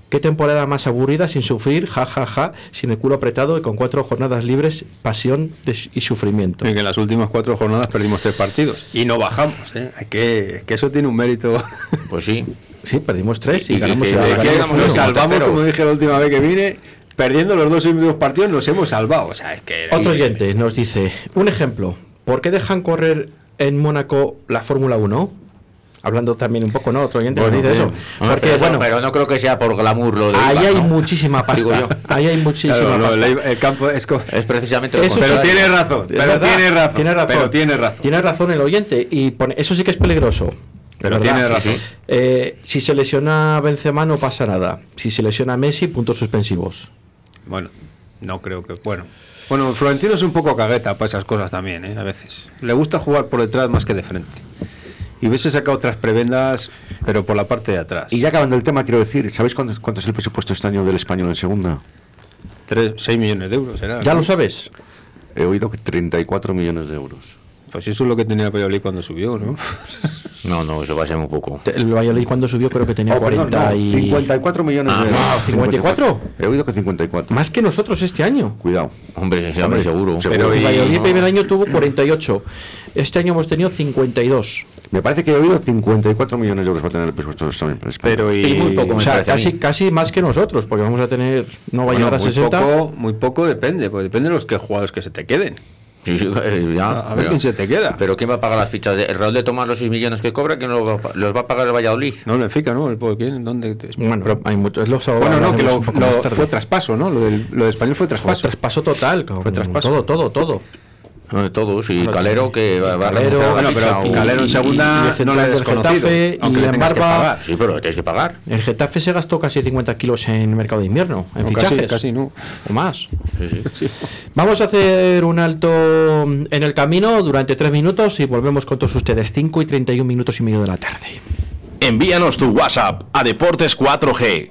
qué temporada más aburrida sin sufrir, ja, ja, ja, sin el culo apretado y con cuatro jornadas libres, pasión y sufrimiento. Que en las últimas cuatro jornadas perdimos tres partidos. Y no bajamos, ¿eh? Hay que, que eso tiene un mérito. Pues sí. Sí, perdimos tres y, ganamos, que- ganamos nos salvamos, como dije la última vez que vine, perdiendo los dos últimos partidos, nos hemos salvado. O sea, es que. Otro oyente nos dice, un ejemplo, ¿por qué dejan correr en Mónaco la Fórmula 1? Hablando también un poco, ¿no? Otro oyente nos Bueno, dice eso. bien. Hombre, Porque, pero, bueno, pero no creo que sea por glamour lo de ahí hay ¿no? muchísima Digo pasta. yo. Ahí hay muchísima Claro, no, pasta. el, el campo es... precisamente lo Eso Pero tiene razón, pero verdad, tiene razón, tiene razón. pero tiene razón. Tiene razón el oyente. Y pone, eso sí que es peligroso. Pero ¿verdad? tiene razón. Eh, si se lesiona Benzema no pasa nada. Si se lesiona Messi, puntos suspensivos. Bueno, no creo que... Bueno, bueno Florentino es un poco cagueta para esas cosas también, ¿eh? A veces. Le gusta jugar por detrás más que de frente. Y hubiese sacado otras prebendas, pero por la parte de atrás. Y ya acabando el tema, quiero decir, ¿sabéis cuánto, cuánto es el presupuesto este año del español en segunda? 6 millones de euros, ¿será? ¿Ya ¿no? lo sabes? He oído que 34 millones de euros. Pues eso es lo que tenía Valladolid cuando subió, ¿no? No, no, eso va a ser muy poco. El Valladolid cuando subió creo que tenía Oh, perdón, 40 no, y... 54 millones Ah, de euros. no, 54. He oído que 54. Más que nosotros este año. Cuidado. Hombre, sí, hombre, seguro. Pero El Valladolid el no. primer año tuvo 48. Este año hemos tenido 52. Me parece que he oído 54 millones de euros va a tener el presupuesto. Pero y... Y muy poco, o sea, casi, casi más que nosotros, porque vamos a tener, no va a llegar a muy 60. poco, muy poco depende, pues depende de los que jugadores que se te queden. Sí, sí, ya, A ver pero- quién se te queda. Pero ¿quién va a pagar las fichas? ¿El Raúl de Tomás los 6 millones que cobra? ¿Quién los va, los va a pagar el Valladolid? No, el Benfica, ¿no? ¿El por quién? ¿Dónde? te- Bueno, pero hay mucho, es lo Bueno, no, que lo, fue traspaso, ¿no? Lo, del, lo de español fue Fue traspaso. traspaso total. Fue traspaso. todo, todo, todo. No, de todos. Y Claro, Calero que va, va a Calero, a bueno, pero Calero en segunda y el no le desconocido, Getafe, aunque y le en tengas que Barba- pagar. Sí, pero tienes que pagar. El Getafe se gastó casi 50 kilos en el mercado de invierno, en No, fichajes. casi, casi no. O más. Sí, sí. Vamos a hacer un alto en el camino durante 3 minutos y volvemos con todos ustedes. 5 y 31 minutos y medio de la tarde. Envíanos tu WhatsApp a Deportes 4G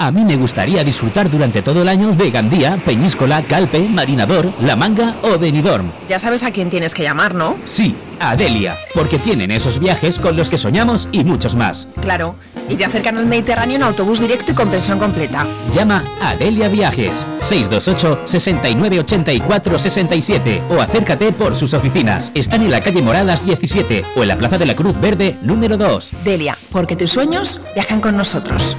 A mí me gustaría disfrutar durante todo el año de Gandía, Peñíscola, Calpe, Marinador, La Manga o Benidorm. Ya sabes a quién tienes que llamar, ¿no? Sí, a Delia, porque tienen esos viajes con los que soñamos y muchos más. Claro. Y te acercan al Mediterráneo en autobús directo y con pensión completa. Llama a Delia Viajes 628 69 84 67 o acércate por sus oficinas. Están en la calle Moradas 17 o en la Plaza de la Cruz Verde número 2. Delia, porque tus sueños viajan con nosotros.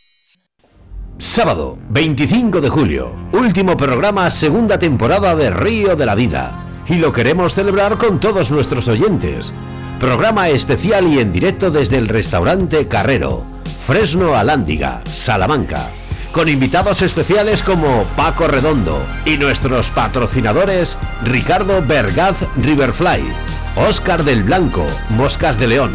Sábado, 25 de julio, último programa, segunda temporada de Río de la Vida. Y lo queremos celebrar con todos nuestros oyentes. Programa especial y en directo desde el restaurante Carrero, Fresno Alándiga, Salamanca. Con invitados especiales como Paco Redondo y nuestros patrocinadores Ricardo Bergaz Riverfly, Oscar del Blanco, Moscas de León,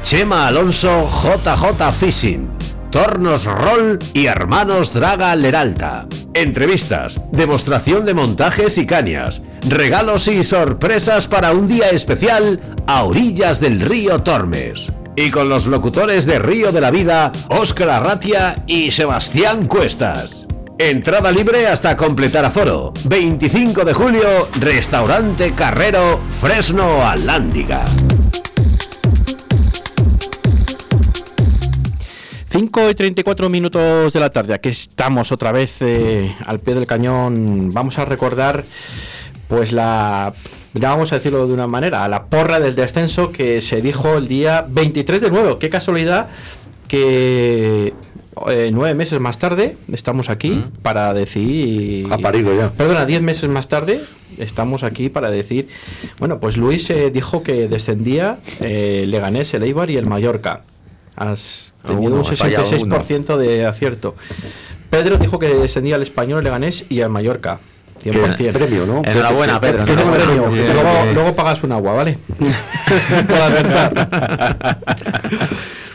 Chema Alonso JJ Fishing, Tornos Roll y Hermanos Draga Leralta. Entrevistas, demostración de montajes y cañas, regalos y sorpresas para un día especial a orillas del río Tormes. Y con los locutores de Río de la Vida, Óscar Arratia y Sebastián Cuestas. Entrada libre hasta completar aforo. 25 de julio, Restaurante Carrero, Fresno Alándiga. 5 y 34 minutos de la tarde, aquí estamos otra vez eh, al pie del cañón. Vamos a recordar, pues la, ya vamos a decirlo de una manera, la porra del descenso que se dijo el día 23 de nuevo. Qué casualidad que eh, nueve meses más tarde estamos aquí para decir... Ha parido ya. Perdona, diez meses más tarde estamos aquí para decir... Bueno, pues Luis eh, dijo que descendía eh, Leganés, el Eibar y el Mallorca. Has tenido un he fallado 66% de acierto. Pedro dijo que descendía al Español, Leganés y al Mallorca. 100%. Premio, ¿no? Enhorabuena, Pedro. Que no me enhorabuena. premio, que luego, luego pagas un agua, ¿vale?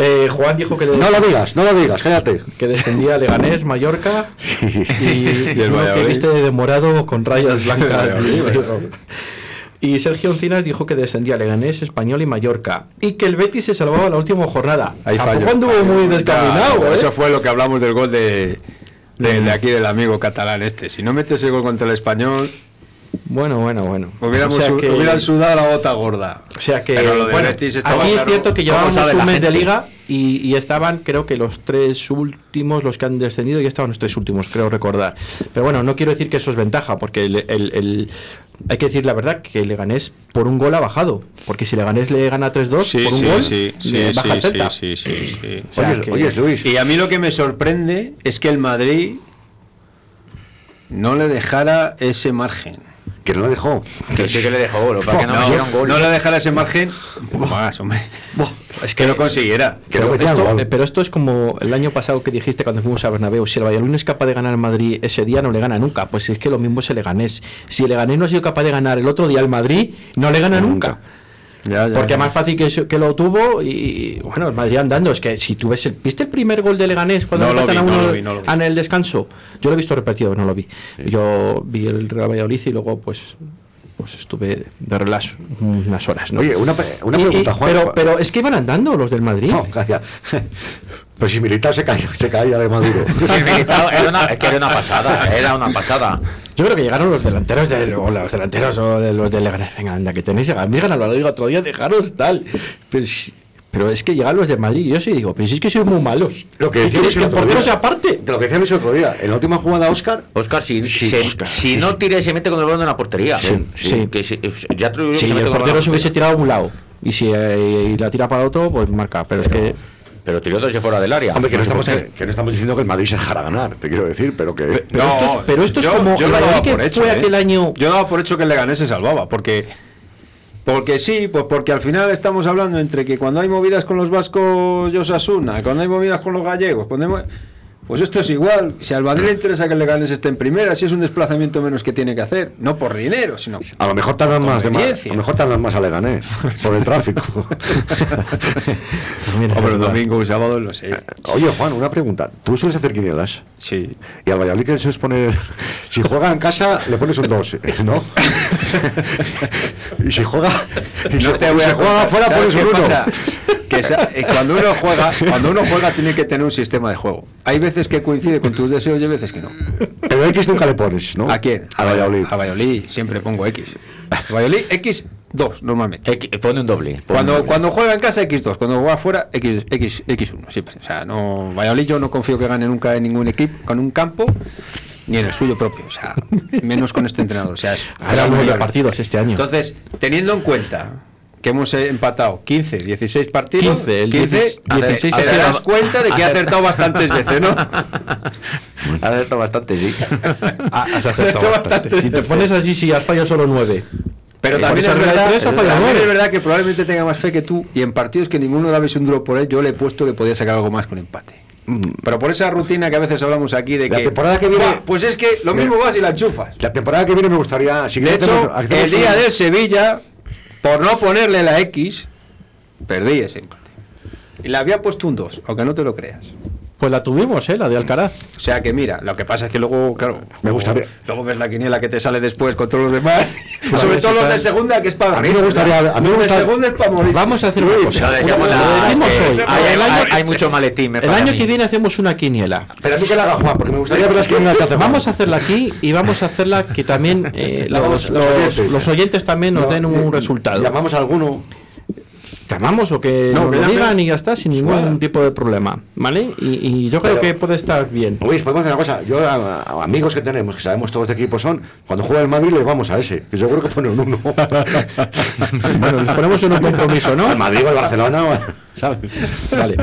Eh, Juan dijo que No lo digas, no lo digas, cállate. que descendía Leganés, Mallorca y, el uno que viste de morado con rayas blancas. Y, y Sergio Encinas dijo que descendía Leganés, Español y Mallorca y que el Betis se salvaba la última jornada. Ahí falló. anduvo muy descaminado, ¿eh? Eso fue lo que hablamos del gol de, de, de aquí del amigo catalán este. Si no metes el gol contra el español, Bueno, bueno, bueno. hubiéramos, O sea su- que- hubieran sudado la bota gorda. O sea que, Pero lo de bueno, Betis estaba aquí es cierto que ¿Cómo llevábamos un mes de liga y, y estaban, creo que los tres últimos, los que han descendido, ya estaban los tres últimos, creo recordar. Pero bueno, no quiero decir que eso es ventaja, porque el, el- el- hay que decir la verdad que Leganés por un gol ha bajado. Porque si Leganés le gana 3-2 Sí, por un sí, gol, sí, sí, le baja el sí, Celta. sí, sí, sí. O sea Oye, que- oye, Luis. Y a mí lo que me sorprende es que el Madrid no le dejara ese margen. Que no lo dejó. Que sí que le dejó, lo que no, No, metieron gol. no le dejara ese margen. Un poco más, hombre. Es que lo consiguiera. Que Pero esto, pero esto es como el año pasado que dijiste cuando fuimos a Bernabéu, si el Valladolid no es capaz de ganar Madrid ese día, no le gana nunca. Pues es que lo mismo es el Leganés. Si el Leganés no ha sido capaz de ganar el otro día al Madrid, no le gana nunca. Ya, ya, Porque es más fácil que, lo tuvo y bueno, el Madrid andando. Es que si tú ves el, ¿viste el primer gol de Leganés cuando No lo vi, a no uno lo vi, no lo vi. en el descanso? Yo lo he visto repetido, no lo vi. Yo vi el Real Valladolid y luego pues pues estuve de relax unas horas, ¿no? Oye, una, una Y- y- pregunta, Juan. pero, pero es que iban andando los del Madrid. No, calla. Pero si Militar se caía, se caía de Maduro. Sí, Militao era una, es que era una pasada, era una pasada. Yo creo que llegaron los delanteros de o los delanteros o de los de Leganés. Venga, anda, que tenéis a mí lo digo otro día, dejaros tal. Pero, es que llegan los de Madrid y yo sí digo, pero si es que sois muy malos. Lo que ¿Qué decíamos que día. sea aparte? Lo que decíamos el otro día. En la última jugada, Oscar. Oscar, si, Sí, se- si sí, no sí. tira y se mete con el balón en la portería. Sí, sí. Que si- ya te lo digo, Si se mete el portero se hubiese tirado a un lado y si eh, y la tira para otro, pues marca. Pero, es que. Pero tiró desde fuera del área. Hombre, que no, estamos, qué. que no estamos diciendo que el Madrid se dejara ganar, te quiero decir, pero que. Pero esto es- pero esto es como yo daba que por hecho, fue ¿eh? aquel año- Yo daba por hecho que el Leganés se salvaba, porque porque sí, pues porque al final estamos hablando entre que cuando hay movidas con los vascos y Osasuna, cuando hay movidas con los gallegos, cuando hay pues esto es igual. Si al Madrid le interesa que el Leganés esté en primera, si es un desplazamiento menos que tiene que hacer, no por dinero, sino A lo mejor tardan más de más. A lo mejor tardan más a Leganés por el tráfico. Mira, Hombre, un verdad. domingo, un sábado, no sé. Oye, Juan, una pregunta. ¿Tú sueles hacer quinielas? Sí. Y al Valladolid que sueles poner. Si juega en casa, le pones un 2, ¿no? y si juega. Y si, No te voy si a juega afuera, ¿Sabes pones un qué 1. Pasa? Que sa- eh, cuando uno juega, cuando uno juega tiene que tener un sistema de juego. Hay veces que coincide con tus deseos y hay veces que no. Pero X nunca le pones, ¿no? ¿A quién? A Valladolid. A Valladolid, siempre pongo X. Valladolid X 2 normalmente. X- Pone un doble. pone un Cuando, doble. cuando juega en casa X2, cuando juega afuera X, X, X1, siempre. O sea, no, Valladolid yo no confío que gane nunca en ningún equipo, con un campo, ni en el suyo propio. O sea, menos con este entrenador. O sea, es, Ahora partidos este año. Entonces, teniendo en cuenta que hemos empatado 15, 16 partidos, 15, el 15, 16 te das da- cuenta de que he acertado bastantes veces, ¿no? Ha acertado bastante, sí. Has acertado bastante. Si te pones así, si has fallado solo 9. Pero Eh, también, es verdad, fallado también es verdad que probablemente tenga más fe que tú y en partidos que ninguno dabais un duro por él, yo le he puesto que podía sacar algo más con empate. Pero por esa rutina que a veces hablamos aquí de La que... temporada que viene- "Buah, Pues es que lo mismo vas y la enchufas. La temporada que viene me gustaría. Si De hecho, el día un- de Sevilla, por no ponerle la X, perdí ese empate. Y le había puesto un 2, aunque no te lo creas. Pues la tuvimos, ¿eh? La de Alcaraz. O sea que mira, lo que pasa es que luego, claro, Me gustaría- Luego ves la quiniela que te sale después con todos los demás. Sobre todo los de segunda, que es para A mí me gustaría- a mí me gusta- segunda es para morir. Vamos a hacer una cosa. Lo decíamos Una- la- lo decimos que hoy. hay, mucho maletín. me El año mí. que viene hacemos una quiniela. Pero a mí que la haga Juan, porque me gustaría ver las quinielas que hace. Vamos a hacerla aquí y vamos a hacerla que también eh, los, Los los- oyentes. los oyentes también nos No, den eh, un resultado. Llamamos a alguno. Llamamos o que No, nos lo digan y ya está, sin ningún Vale. tipo de problema. ¿Vale? Y, y yo creo Pero- que puede estar bien. Luis, podemos hacer una cosa. Yo, a, a amigos que tenemos, que sabemos todos de qué equipo son, cuando juega el Madrid, les vamos a ese. Que seguro que pone un 1. Bueno, ponemos en un compromiso, ¿no? El Madrid o el Barcelona, o- Vale.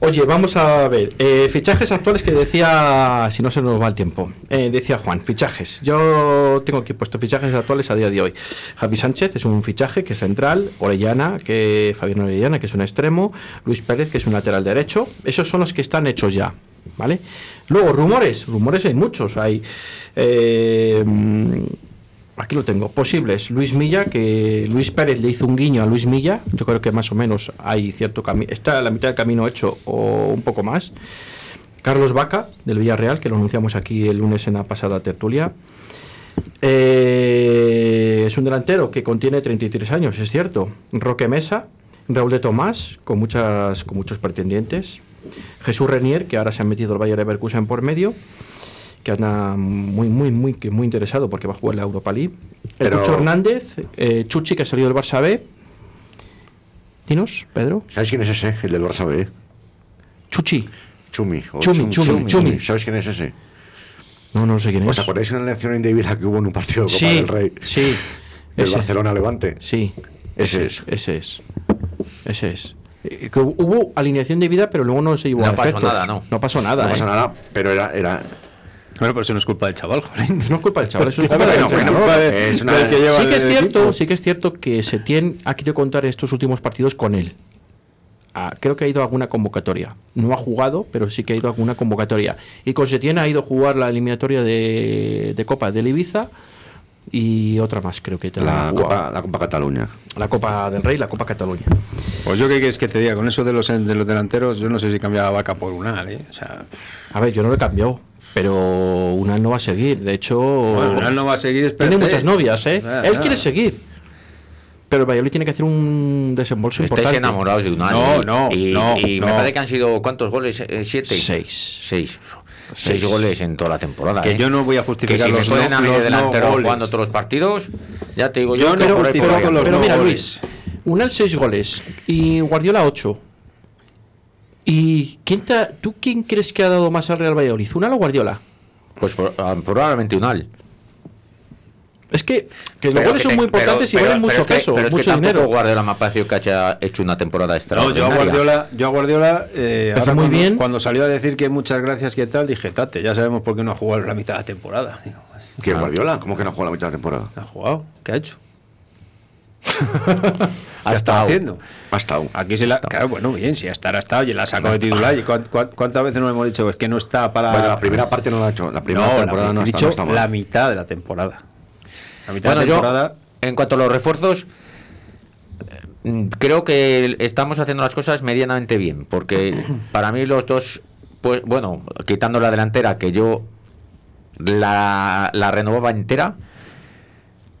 Oye, vamos a ver. eh, fichajes actuales que decía, si no se nos va el tiempo, eh, decía Juan, fichajes. Yo tengo aquí puesto fichajes actuales a día de hoy. Javi Sánchez es un fichaje que es central, Orellana, que Fabián Orellana, que es un extremo, Luis Pérez, que es un lateral derecho. Esos son los que están hechos ya. ¿Vale? Luego, rumores. Rumores hay muchos. Hay. eh, Aquí lo tengo. Posibles. Luis Milla, que Luis Pérez le hizo un guiño a Luis Milla. Yo creo que más o menos hay cierto camino. Está a la mitad del camino hecho o un poco más. Carlos Vaca, del Villarreal, que lo anunciamos aquí el lunes en la pasada tertulia. Eh, es un delantero que contiene 33 años, es cierto. Roque Mesa, Raúl de Tomás, con, muchas, con muchos pretendientes. Jesús Renier, que ahora se ha metido el Bayern Leverkusen por medio, que anda muy, muy, muy, que muy interesado porque va a jugar la Europa League. El Pero- Cucho Hernández, eh, Chuchi, que ha salido del Barça B. Dinos, Pedro. ¿Sabes quién es ese? El del Barça B. Chuchi. Chumi. o Chumi, Chumi, Chumi. ¿Sabes quién es ese? No, no sé quién ¿Os es. acordáis de una elección indebida que hubo en un partido de Copa Sí, del Rey? sí. Del Ese. Barcelona Levante. Sí. Ese es. Ese es. Ese es. Eh, que hubo alineación de vida, pero luego no se llevó No a pasó efectos. nada, ¿no? No pasó nada. No pasa ¿eh? nada, pero era. era Bueno, pero eso no es culpa del chaval, joder. No es culpa del chaval, eso es culpa del que lleva Sí que es cierto, sí que es cierto que Setién ha querido contar estos últimos partidos con él. Ah, creo que ha ido a alguna convocatoria. No ha jugado, pero sí que ha ido a alguna convocatoria. Y con Setién ha ido a jugar la eliminatoria de, de Copa del Ibiza y otra más, creo que la. Copa, la Copa Cataluña. La Copa del Rey, la Copa Cataluña. Pues yo qué quieres que te diga, con eso de los, de los delanteros, yo no sé si cambiaba vaca por Unal, ¿eh? O sea, A ver, yo no lo he cambiado, pero Unal no va a seguir. De hecho, bueno, Unal no va a seguir, tiene espérate. muchas novias, ¿eh? Ah, Él ah. quiere seguir. Pero el Valladolid tiene que hacer un desembolso Estáis importante. enamorados de Unai. No, y- no, y, no, y me no. parece que han sido ¿cuántos goles? Eh, ¿Siete? Seis. Seis. Seis goles en toda la temporada. Que ¿eh? yo no voy a que justificar si me los no- a mí los no delantero goles. jugando todos los partidos, ya te digo Yo yo, no con los Pero no mira, goles. Luis, Unal 6 goles y Guardiola 8. ¿Y quién te ha- tú quién crees que ha dado más al Real Valladolid? ¿Unal o Guardiola? Pues por- ah, probablemente Unal. Es que, que los goles que son te- muy importantes pero- y valen mucho peso, pero es que mucho dinero. Guardiola me ha parecido que haya hecho una temporada No, yo a extraordinaria. Guardiola, yo a Guardiola eh, ahora muy cuando, bien. cuando salió a decir que muchas gracias que tal, dije, tate, ya sabemos por qué no ha jugado la mitad de la temporada. Digo, ¿Qué, Guardiola? ¿Cómo que no juega la mitad de la temporada? ¿ha jugado? ¿Qué ha hecho? Ha ¿Qué está estado. haciendo? Ha estado. Aquí se la. Claro, bueno, bien, si estará estado y la ha sacado de titular. ¿Y cuán- cuán- cuántas veces nos hemos dicho es que no está para. Bueno, la primera parte no la ha hecho. La primera no, temporada la, no está, dicho no está mal. la mitad de la temporada. La mitad Bueno, de la yo, temporada. en cuanto a los refuerzos, eh, creo que estamos haciendo las cosas medianamente bien, porque para mí los dos, pues bueno, quitando la delantera, que yo la, la renovaba entera,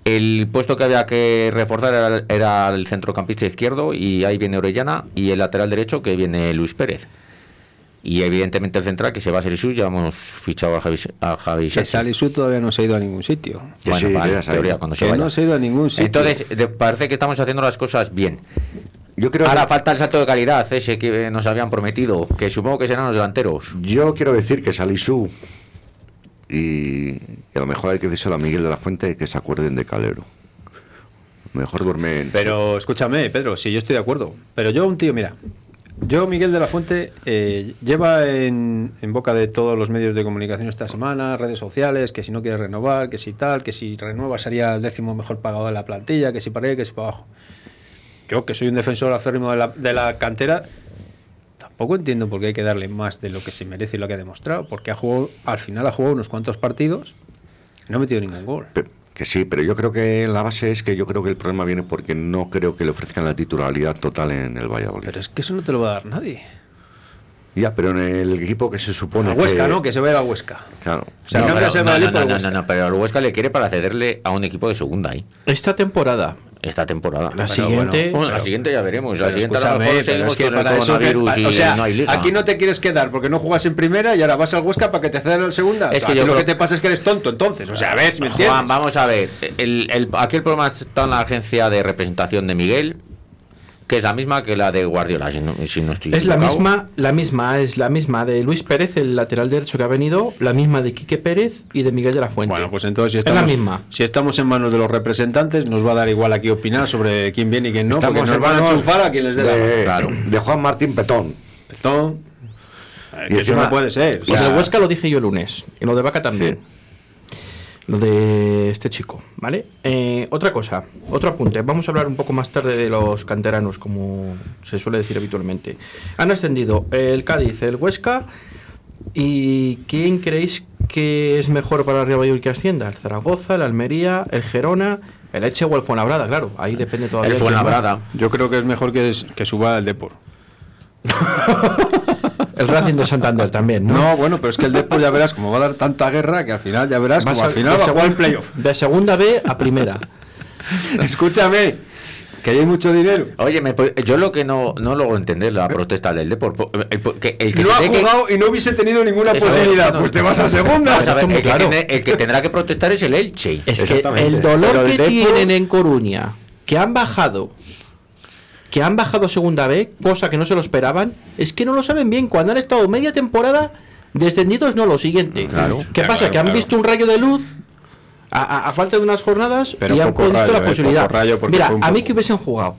el puesto que había que reforzar era, era el centrocampista izquierdo, y ahí viene Orellana, y el lateral derecho, que viene Luis Pérez. Y evidentemente el central, que se va a ser Isu, ya hemos fichado a Javi, a Javi Que. Salisu todavía no se ha ido a ningún sitio. Bueno, sí, teoría, cuando se Que vaya. no se ha ido a ningún sitio. Entonces, de- parece que estamos haciendo las cosas bien. Yo creo Ahora que- falta el salto de calidad ese que nos habían prometido, que supongo que serán los delanteros. Yo quiero decir que Salisu y, y a lo mejor hay que decirlo a Miguel de la Fuente que se acuerden de Calero. Mejor duermen. Pero escúchame, Pedro, sí, yo estoy de acuerdo. Pero yo, un tío, mira, yo, Miguel de la Fuente, eh, lleva en, en boca de todos los medios de comunicación esta semana, redes sociales, que si no quiere renovar, que si tal, que si renueva sería el décimo mejor pagado de la plantilla, que si para arriba, que si para abajo. Yo, que soy un defensor acérrimo de la, de la cantera, tampoco entiendo por qué hay que darle más de lo que se merece y lo que ha demostrado, porque ha jugado, al final ha jugado unos cuantos partidos y no ha metido ningún gol. Pe- Que sí, pero yo creo que la base es que yo creo que el problema viene porque no creo que le ofrezcan la titularidad total en el Valladolid. Pero es que eso no te lo va a dar nadie. Ya, pero en el equipo que se supone A Huesca, que- ¿no? Que se vaya a Huesca. Claro. O sea, no, no, pero, no, no, pero el Huesca le quiere para cederle a un equipo de segunda ahí, Esta temporada, esta temporada. la siguiente. bueno, la siguiente ya veremos. La siguiente a lo escúchame, mejor pero seguimos es que con el para eso que- coronavirus y o sea, no hay liga. aquí no te quieres quedar porque no juegas en primera y ahora vas al Huesca para que te cedan en segunda. Es que yo lo creo- que te pasa es que eres tonto entonces. O sea, a ver, ¿me entiendes? Juan, vamos a ver. El, el- aquí el problema está en la agencia de representación de Miguel, que es la misma que la de Guardiola, si no, si no estoy Es la misma, la misma, es la misma de Luis Pérez, el lateral derecho que ha venido, la misma de Quique Pérez y de Miguel de la Fuente. Bueno, pues entonces si es estamos, la misma. si estamos en manos de los representantes, nos va a dar igual aquí opinar sobre quién viene y quién no, porque Estamos nos en van a enchufar a quien les dé la de, Claro. de Juan Martín Petón. Petón. Eh, Y eso encima- no puede ser. o Lo de Huesca lo dije yo el lunes, y lo de Vaca también. Lo de este chico, ¿vale? Eh, otra cosa, otro apunte. Vamos a hablar un poco más tarde de los canteranos, como se suele decir habitualmente. Han ascendido el Cádiz, el Huesca. ¿Y quién creéis que es mejor para el Real Valladolid que ascienda? ¿El Zaragoza, el Almería, el Gerona, el Eche o el Fuenlabrada? Claro, ahí depende todavía. El. Fuenlabrada. Yo creo que es mejor que, es- que suba el Depor. El Racing de Santander también, ¿no? No, bueno, pero es que el Depor ya verás como va a dar tanta guerra que al final ya verás Vas como a- al final de va a jugar el playoff. De segunda B a primera. Escúchame, que hay mucho dinero. Oye, me yo lo que no, no logro entender la protesta del Depor. El, que, el que No ha que- jugado y no hubiese tenido ninguna Eso es, posibilidad. no, Pues te vas a segunda. A ver, el, que claro. tiene- el que tendrá que protestar es el Elche. Es que el dolor Pero el que Depor- tienen en Coruña, que han bajado, que han bajado a segunda B, cosa que no se lo esperaban, es que no lo saben bien. Cuando han estado media temporada descendidos, no lo siguiente. Claro. ¿Qué pasa? claro, que han visto un rayo de luz a, a- a falta de unas jornadas Pero y han visto rayo, la eh, posibilidad. Mira, a mí que hubiesen jugado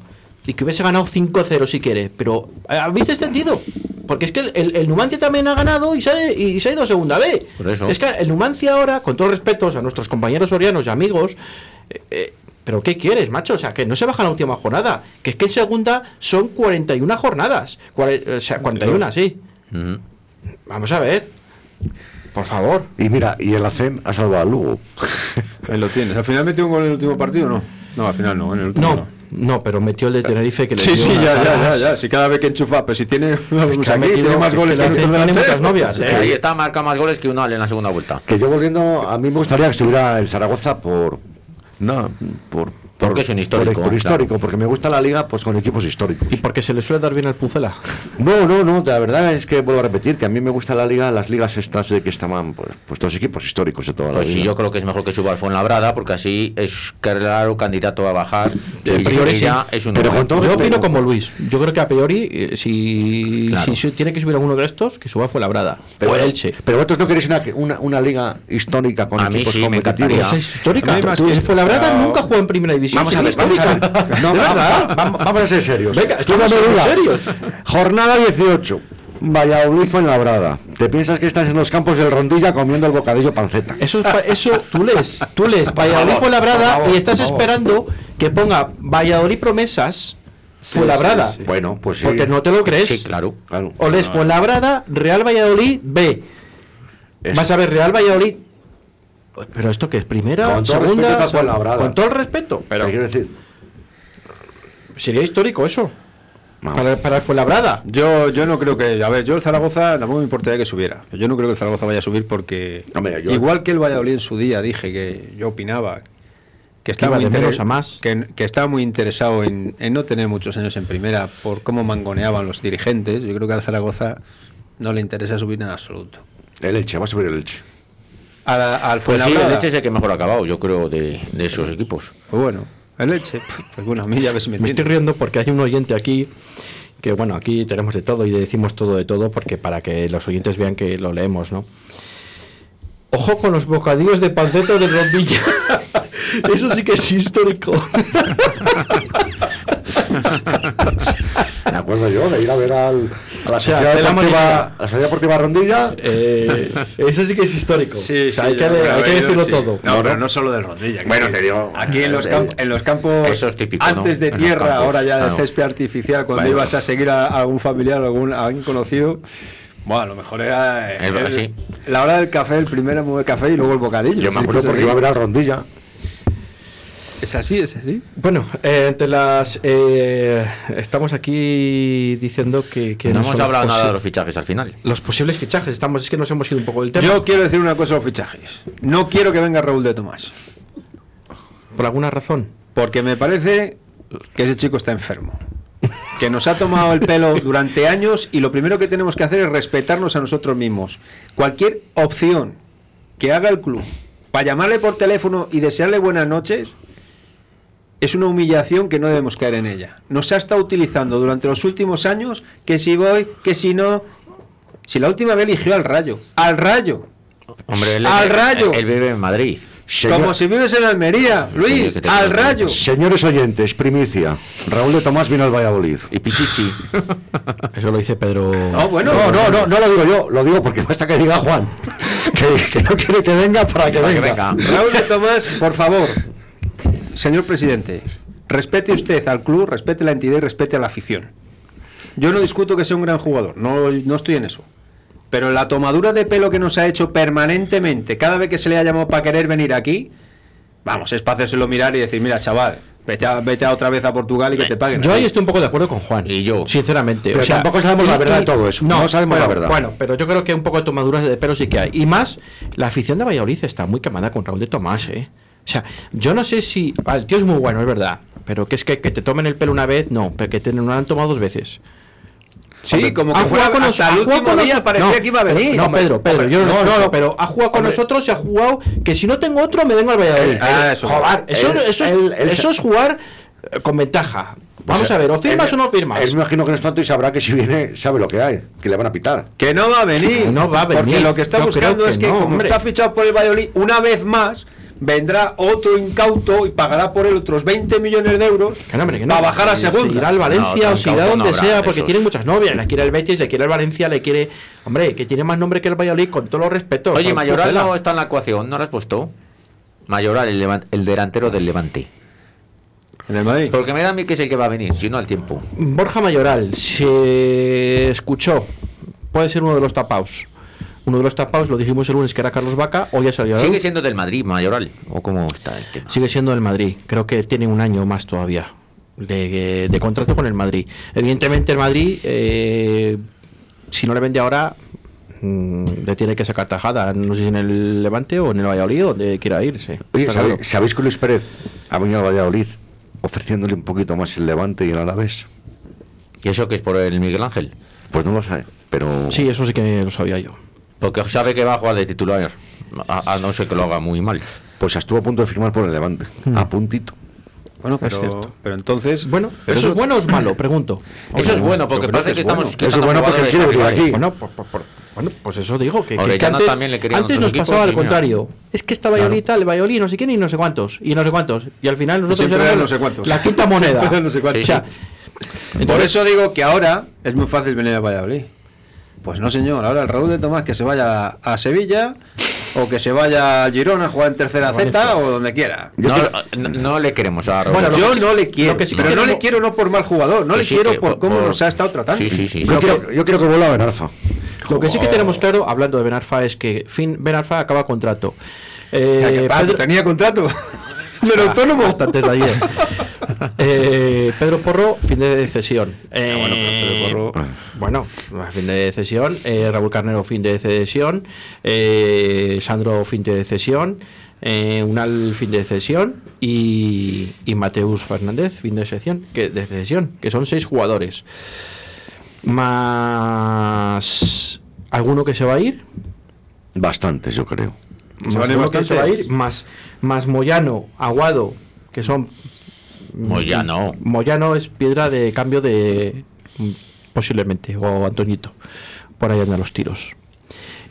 y que hubiese ganado 5-0 si quiere, pero eh, habéis descendido. Porque es que el, el- el Numancia también ha ganado y se ha, y se ha ido a segunda B. Por eso. Es que el Numancia ahora, con todos respetos a nuestros compañeros sorianos y amigos, eh, eh, pero ¿qué quieres, macho? O sea, que no se baja la última jornada. Que es que en segunda son 41 jornadas. Cuare- o sea, 41, sí. Vamos a ver. Por favor. Y mira, y el ACEN ha salvado al Lugo. Ahí lo tienes. ¿Al final metió un gol en el último partido o no? No, al final no, en el último No, no. no, pero metió el de Tenerife que le Sí, sí, ya, ya, ya, ya. Si cada vez que enchufa, pero si tiene, que aquí, metido- tiene más es goles que que, tiene muchas novias, ¿eh? Ahí está, marca más goles que Unal en la segunda vuelta. Que yo volviendo, a mí me gustaría que estuviera el Zaragoza por. No, por. Porque es un histórico, Por, por claro. histórico, porque me gusta la liga pues con equipos históricos. Y porque se le suele dar bien al Pucela. No, no, no, la verdad es que vuelvo a repetir que a mí me gusta la liga, las ligas estas de que estaban pues, pues todos equipos históricos de toda la Pues sí, vida. yo creo que es mejor que suba al Fuenlabrada porque así es claro candidato a bajar. A Y priori sí. ya es un Pero con todo Yo opino como Luis. Yo creo que a priori, eh, si, Claro. si su- tiene que subir alguno de estos, que suba fue Labrada. Pero, o el Elche. pero vosotros no queréis una, una, una liga histórica con A mí equipos sí, me competitivos. encantaría. Es histórica. A mí más Tú- que- Fuenlabrada pero- nunca jugó en primera división. Vamos a sí, ver, vamos a ver. No, De verdad. vamos, vamos a ser serios. Venga, estamos serios. Jornada 18. Valladolid fue en Labrada. ¿Te piensas que estás en los campos del Rondilla comiendo el bocadillo panceta? Eso, es eso tú lees, tú lees Valladolid favor, fue Labrada por favor, y estás esperando que ponga Valladolid promesas fue Labrada. sí, sí. Bueno, pues sí. Porque no te lo crees. Sí, claro. Claro. O lees Fuenlabrada, Real Valladolid B. Vas a ver Real Valladolid. Pero esto que es primera, Con todo segunda, con todo el respeto. Pero quiero decir, Sería histórico eso. Para, para el Fuenlabrada. Yo, yo no creo que. A ver, yo el Zaragoza tampoco me importaría que subiera. Pero yo no creo que el Zaragoza vaya a subir porque. Hombre, yo- Igual que el Valladolid en su día dije que yo opinaba que estaba, muy, interes- a más. Que, que estaba muy interesado en, en no tener muchos años en primera por cómo mangoneaban los dirigentes. Yo creo que al Zaragoza no le interesa subir en absoluto. el Elche, va a subir el Elche. A la- al Pues sí, el Leche es el que mejor ha acabado, yo creo, de, de esos equipos. pues bueno, el Leche, pues bueno, a mí ya ves si me Me estoy riendo porque hay un oyente aquí que, bueno, aquí tenemos de todo y decimos todo de todo porque para que los oyentes vean que lo leemos, ¿no? Ojo con los bocadillos de panceta de rondilla. Eso sí que es histórico. Acuerdo yo de ir a ver al, a la O sea, Sociedad de la Deportiva, la Sociedad Deportiva Rondilla. Eh, eso sí que es histórico. Sí, O sea, sí, hay que, de- hay decirlo sí. todo. No, pero no solo del Rondilla. Bueno, te digo, Aquí en los, eh, camp- en los campos, Eso es típico, ¿no? antes de tierra, campos, ahora ya de césped artificial, cuando Bueno. ibas a seguir a, a algún familiar o algún, a alguien conocido, bueno, a lo mejor era eh, el- sí. la hora del café, el primero mueve café y luego el bocadillo. Yo me acuerdo porque iba a ver al Rondilla. Es así, es así. Bueno, eh, entre las. eh, estamos aquí diciendo que. que no hemos los hablado nada de los fichajes al final. Los posibles fichajes, estamos, es que nos hemos ido un poco del tema. Yo quiero decir una cosa a los fichajes. No quiero que venga Raúl de Tomás. Por alguna razón. Porque me parece que ese chico está enfermo. Que nos ha tomado el pelo durante años y lo primero que tenemos que hacer es respetarnos a nosotros mismos. Cualquier opción que haga el club para llamarle por teléfono y desearle buenas noches es una humillación que no debemos caer en ella. Nos ha estado utilizando durante los últimos años que si voy, que si no. Si la última vez eligió al rayo. Al rayo. Hombre, él, Al él- Rayo. Él, vive en Madrid. Señor- Como si vives en Almería, Luis. Al rayo. Señores oyentes, primicia. Raúl de Tomás vino al Valladolid. Y Pichichi. Eso lo dice Pedro. No, bueno. No, no, no, no lo digo yo, lo digo porque basta que diga Juan. Que, que no quiere que venga para que Para que venga. venga. Raúl de Tomás, por favor, señor presidente, respete usted al club, respete la entidad y respete a la afición. Yo no discuto que sea un gran jugador, no, no estoy en eso. Pero la tomadura de pelo que nos ha hecho permanentemente, cada vez que se le ha llamado para querer venir aquí, vamos, es para hacérselo mirar y decir, mira, chaval, vete, a- vete a otra vez a Portugal y que te paguen. Yo ahí". estoy un poco de acuerdo con Juan. Y yo. Sinceramente. Pero tampoco sabemos la verdad de todo eso. No sabemos la bueno, verdad. Bueno, pero yo creo que un poco de tomaduras de pelo sí que hay. Y más, la afición de Valladolid está muy quemada con Raúl de Tomás, ¿eh? O sea, yo no sé si. ah, el tío es muy bueno, es verdad. Pero que es que, que te tomen el pelo una vez, no. Pero que te no lo han tomado dos veces. Sí, Hombre, como que fuera jugado con hasta nos- el ha jugado último con día nos- parecía no, que iba a venir. No, Pedro, Pedro, Hombre, yo no, no, no, pero ha jugado con Hombre. nosotros y ha jugado que si no tengo otro me vengo al Valladolid. Ah, eso. Joder, eso, Él- eso, es, él- él- eso es jugar eh, con ventaja. Vamos O sea, a ver, o firmas él- o no firmas. Él me imagino que no es tanto y sabrá que si viene, sabe lo que hay, que le van a pitar. Que no va a venir. No va a venir. Porque lo que está Yo buscando creo que es que, no, como hombre. está fichado por el Valladolid, una vez más vendrá otro incauto y pagará por él otros 20 millones de euros Que no, hombre, que no. para bajar a Se- segunda. Se irá al Valencia No, o se irá donde sea, porque esos. tiene muchas novias. Le quiere el Betis, le quiere el Valencia, le quiere. Hombre, que tiene más nombre que el Valladolid, con todos los respetos. Oye, Mayoral no está en la ecuación, ¿no lo has puesto? Mayoral, el, el delantero del Levante. En el Madrid. Porque me da a mí que es el que va a venir, si no al tiempo. Borja Mayoral, se escuchó. Puede ser uno de los tapaos. Uno de los tapaos, lo dijimos el lunes que era Carlos Vaca, hoy ha salido. ¿Sigue siendo del Madrid, Mayoral? ¿O cómo está el tema? Sigue siendo del Madrid. Creo que tiene un año más todavía de, de contrato con el Madrid. Evidentemente el Madrid, eh, si no le vende ahora, mm, le tiene que sacar tajada. No sé si en el Levante o en el Valladolid, donde quiera irse. Oye, Está ¿sabe- claro. ¿sabéis que Luis Pérez ha venido al Valladolid ofreciéndole un poquito más el Levante y el Alavés? ¿Y eso que es por el Miguel Ángel? Pues no lo sabe, pero... Sí, eso sí que lo sabía yo. Porque sabe que va a jugar de titular, a, a no ser que lo haga muy mal. Pues estuvo a punto de firmar por el Levante, Hmm. a puntito. Bueno, Es pero, cierto. pero entonces. Bueno, pero ¿eso es bueno o es malo? Pregunto. Eso es bueno, porque parece que que es estamos... bueno. quitando Eso es bueno porque quiere venir aquí. Bueno, por- por- por- bueno, pues eso digo, que, que- que antes, también le antes nos pasaba al contrario. Es que Valladolid tal, el Valladolid no sé quién y no sé cuántos, y no sé cuántos. Y al final nosotros éramos no sé cuántos. la quinta moneda. Siempre eran no sé cuántos. O sea, Por eso digo que ahora es muy fácil venir a Valladolid. Pues no, señor. Ahora el Raúl de Tomás que se vaya a Sevilla o que se vaya al Girona a jugar en tercera Z o donde quiera. No, no, no le queremos a Raúl. Bueno, Yo que no le quiero, que sí pero no le quiero no por mal jugador, no Que le sí, quiero por cómo por- nos ha estado tratando. Sí, sí, sí. Yo quiero, yo quiero que vuelva a Benarfa. Lo que sí que tenemos claro, hablando de Benarfa, es que fin Benarfa acaba contrato. Eh, Pedro- tenía contrato del autónomo. hasta antes de ayer. Eh, Pedro Porro, fin de cesión. Eh, bueno, pero Pedro Porro- bueno, fin de cesión. Eh, Raúl Carnero, fin de cesión. Eh, Sandro, fin de cesión. Eh, Unal, fin de cesión. Y, y Mateus Fernández, fin de cesión. Que, de cesión, que son seis jugadores. Más alguno que se va a ir. Bastantes, yo creo. Se más van a ir alguno que se va a bastantes. ir, más, más Moyano, Aguado, que son Moyano. Moyano es piedra de cambio de mm, posiblemente o Antoñito por ahí andan los tiros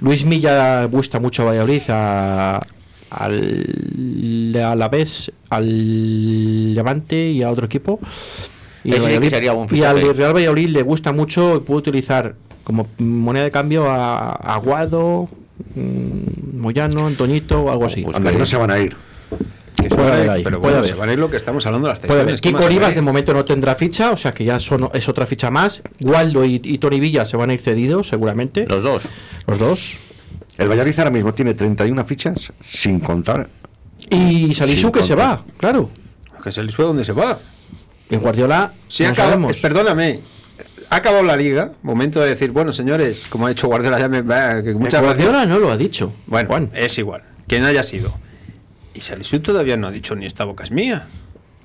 Luis Milla gusta mucho a Valladolid a, al a la vez al Levante y a otro equipo y, Ese al sí que Valladolid- sería buen y al fichaje. Real Valladolid le gusta mucho y puede utilizar como moneda de cambio a, Aguado Moyano, Antoñito o algo así Pues que no se van a ir. Que se Puede van a ir, ahí, pero puede bueno, haber. se van a ir lo que estamos hablando de las Puede haber. cesiones. ¿qué Kiko Rivas de momento no tendrá ficha, o sea que ya son, es otra ficha más. Waldo y, y Tony Villa se van a ir cedidos seguramente. Los dos. Los dos. El Valladolid ahora mismo tiene 31 fichas, sin contar. Y Salisu que se va, claro. Que fue donde se va. Y Guardiola, Sí, no acaba- sabemos. eh, perdóname. Ha acabado la liga. Momento de decir, bueno, señores, como ha dicho Guardiola, ya me, va, que muchas Guardiola gracias. no lo ha dicho. Bueno, Juan. es igual. Quien haya sido. Y Salisu todavía no ha dicho ni esta boca es mía.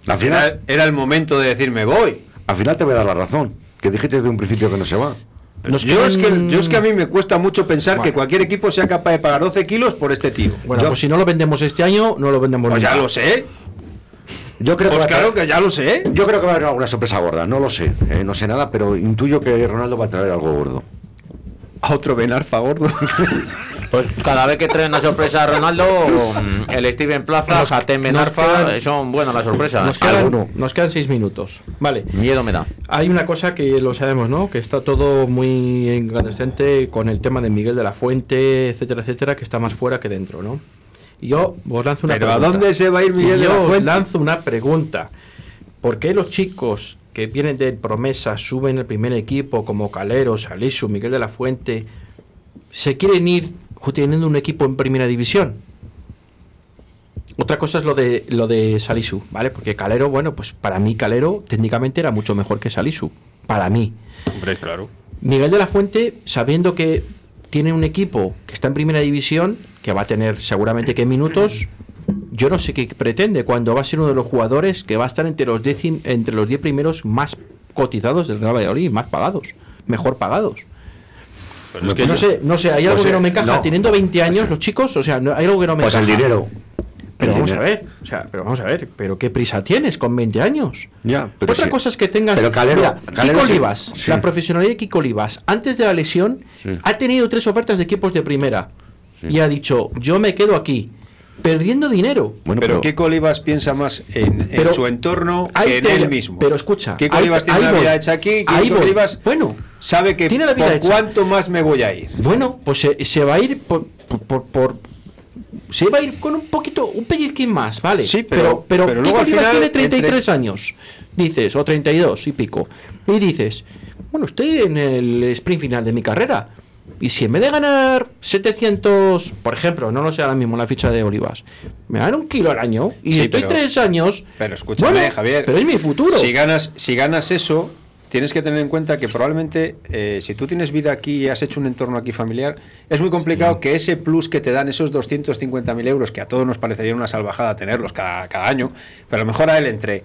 Al Era, final, era el momento de decir me voy. al final te voy a dar la razón. Que dijiste desde un principio que no se va. Nos yo, es que, quedan- yo es que a mí me cuesta mucho pensar Bueno. que cualquier equipo sea capaz de pagar 12 kilos por este tío. Bueno, Yo- pues si no lo vendemos este año, no lo vendemos pues ya lo sé. Yo creo, Pues que va a claro que ya lo sé. yo creo que va a haber alguna sorpresa gorda. No lo sé. eh, no sé nada, pero intuyo que Ronaldo va a traer algo gordo. A otro Benarfa gordo. Pues cada vez que traen una sorpresa a Ronaldo, mm, el Steven Plaza, nos Benarfa, quedan- son buenas las sorpresas. Nos quedan, nos quedan seis minutos. Vale. Miedo me da. Hay una cosa que lo sabemos, ¿no? Que está todo muy incandescente con el tema de Miguel de la Fuente, etcétera, etcétera, que está más fuera que dentro, ¿no? Yo os lanzo una Pero ¿a pregunta. dónde se va a ir Miguel yo os lanzo una pregunta. ¿Por qué los chicos que vienen de promesa suben el primer equipo como Calero, Salisu, Miguel de la Fuente, se quieren ir teniendo un equipo en primera división. Otra cosa es lo de lo de Salisu, ¿vale? Porque Calero, bueno, pues para mí Calero técnicamente era mucho mejor que Salisu, para mí. Hombre, claro. Miguel de la Fuente, sabiendo que tiene un equipo que está en primera división, que va a tener seguramente que minutos, yo no sé qué pretende cuando va a ser uno de los jugadores que va a estar entre los 10 entre los 10 primeros más cotizados del Real Valladolid, más pagados, mejor pagados. es que no sé, no sé, hay algo Pues, que no me encaja. no. Teniendo 20 años, los chicos, o sea, no- hay algo que no me Pues el encaja. dinero. Pero vamos a ver, o sea, pero vamos a ver, pero qué prisa tienes con 20 años. Ya, pero Otra sí. cosa es que tengas. Pero Calero- Mira, Calero Kiko sí- Olivas, sí. la profesionalidad de Kiko Olivas, antes de la lesión, Sí. ha tenido tres ofertas de equipos de primera Sí. y ha dicho: Yo me quedo aquí, perdiendo dinero. Bueno, pero pero, Kiko Olivas piensa más en, en Pero su entorno que en te- él mismo. pero escucha, ahí- Olivas tiene ahí la voy. vida hecha aquí. Voy. Olivas Bueno, sabe que tiene la vida por hecha. cuánto más me voy a ir. Bueno, pues se, se va a ir por, por, por- por- se va a ir con un poquito, un pellizquín más, ¿vale? Sí, pero, pero- pero, pero luego al final, tiene 33 entre- años, dices, o 32 y pico, y dices, bueno, estoy en el sprint final de mi carrera. Y si en vez de ganar 700, por ejemplo, no lo sé ahora mismo la ficha de Olivas, me dan un kilo al año y Sí, estoy pero- tres años. Pero escúchame, bueno, Javier. Pero es mi futuro. Si ganas, si ganas eso, tienes que tener en cuenta que probablemente eh, si tú tienes vida aquí y has hecho un entorno aquí familiar, es muy complicado que ese plus que te dan esos 250.000 euros, que a todos nos parecería una salvajada tenerlos cada, cada año, pero a lo mejor a él entre...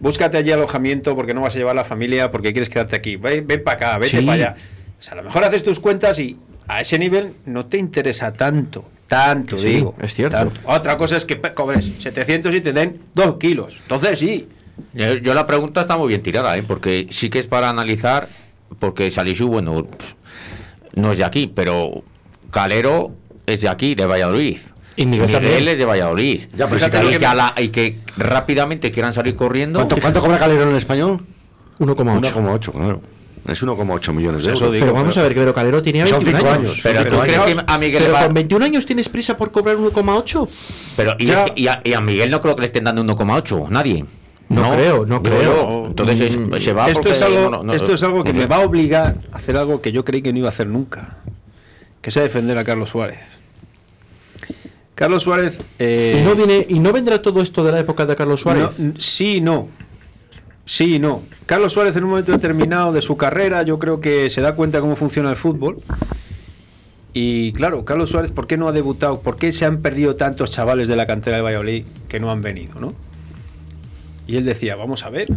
Búscate allí alojamiento porque no vas a llevar la familia, porque quieres quedarte aquí. Ven, ven para acá, vete Sí. para allá. O sea, a lo mejor haces tus cuentas y a ese nivel no te interesa tanto. Tanto, sí, digo. es cierto. tanto. Otra cosa es que cobres 700 y te den 2 kilos. Entonces sí. Yo, yo la pregunta está muy bien tirada, ¿eh? porque sí que es para analizar, porque Salisu, bueno, no es de aquí, pero Calero es de aquí, de Valladolid. Y Miguel también. es de Valladolid. Ya, pero y, si que a la- y que rápidamente quieran salir corriendo. ¿cuánto, cuánto cobra Calero en español? 1,8. 1,8, claro. Es 1,8 millones de Eso euros. digo, Pero vamos pero- a ver, que Vero Calero tenía Son 21 cinco años. años. pero tú crees que a Miguel Pero va- con 21 años tienes prisa por cobrar 1,8. pero y, es que- y a, y a Miguel no creo que le estén dando 1,8, nadie. No creo, no creo. yo. Entonces es- Mm, se va esto, porque es algo, no- no- esto es algo que no- me va a obligar a hacer algo que yo creí que no iba a hacer nunca. Que sea defender a Carlos Suárez. Carlos Suárez... eh, y, no viene, y no vendrá todo esto de la época de Carlos Suárez. Sí y no. Sí y no. Carlos Suárez en un momento determinado de su carrera yo creo que se da cuenta cómo funciona el fútbol. Y claro, Carlos Suárez, ¿por qué no ha debutado? ¿Por qué se han perdido tantos chavales de la cantera de Valladolid que no han venido? ¿no? Y él decía, vamos a ver,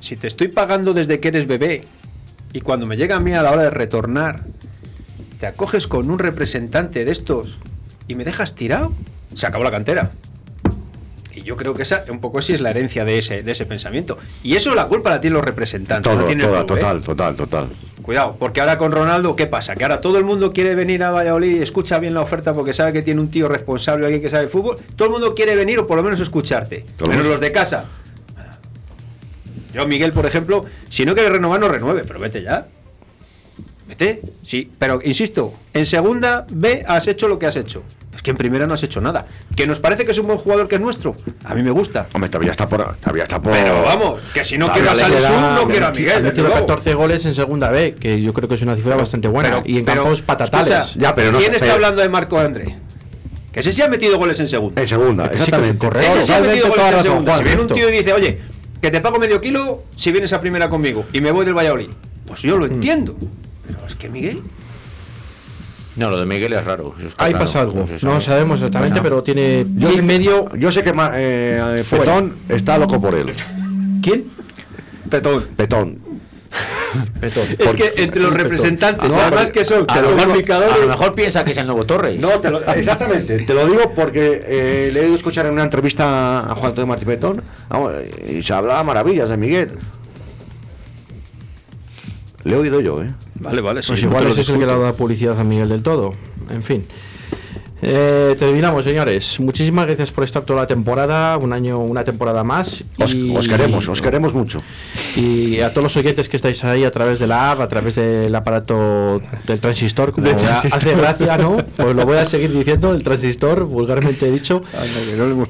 si te estoy pagando desde que eres bebé y cuando me llega a mí a la hora de retornar, te acoges con un representante de estos y me dejas tirado, se acabó la cantera. Y yo creo que esa un poco así es la herencia de ese, de ese pensamiento. Y eso la culpa la tienen los representantes. Todo, la tiene el toda, club, ¿eh? total, total, total. Cuidado, porque ahora con Ronaldo, ¿qué pasa? Que ahora todo el mundo quiere venir a Valladolid y escucha bien la oferta porque sabe que tiene un tío responsable, alguien que sabe de fútbol. Todo el mundo quiere venir o por lo menos escucharte. Menos los de casa. Yo, Miguel, por ejemplo, si no quiere renovar, no renueve, pero vete ya. Vete, sí, pero insisto, en segunda B has hecho lo que has hecho. Es que en primera no has hecho nada. Que nos parece que es un buen jugador que es nuestro. A mí me gusta. Hombre, todavía está por. Todavía está por Pero vamos, que si no quiero a queda- no quiero a Ha Miguel. luego. 14 goles en segunda B, que yo creo que es una cifra bastante buena. y en campos patatales. escucha, Ya, pero no- ¿Quién está pero- hablando de Marco André? Que ese sí ha metido goles en segunda. En segunda, exactamente. correcto. Ese sí ha metido toda goles en razón, segunda. Juan, Si viene un tío y dice, oye, que te pago medio kilo si vienes a primera conmigo y me voy del Valladolid. Pues yo Mm. lo entiendo. Pero es que Miguel. No, lo de Miguel es raro. Ahí claro, pasa algo. No sabe. sabemos exactamente, pero tiene Yo sé medio. Yo sé que Ma- eh. Petón está loco por él. ¿Quién? Petón. Petón. Petón. Es que entre los representantes, No, además que son A lo, mejor, a lo mejor piensa que es el nuevo Torres. No, te lo- exactamente. Te lo digo porque eh, le he oído escuchar en una entrevista a Juan Antonio Martí Petón y se hablaba maravillas de Miguel. Le he oído yo, ¿eh? Vale, vale. Pues sí, no igual ese es el que le ha dado publicidad a Miguel del todo. En fin. Eh, terminamos, señores. Muchísimas gracias por estar toda la temporada, un año, una temporada más. Os, os queremos, os queremos mucho. Y a todos los oyentes que estáis ahí a través de la app, a través del aparato del transistor, como Del ya transistor. hace gracia, ¿no? Pues lo voy a seguir diciendo, el transistor, vulgarmente dicho.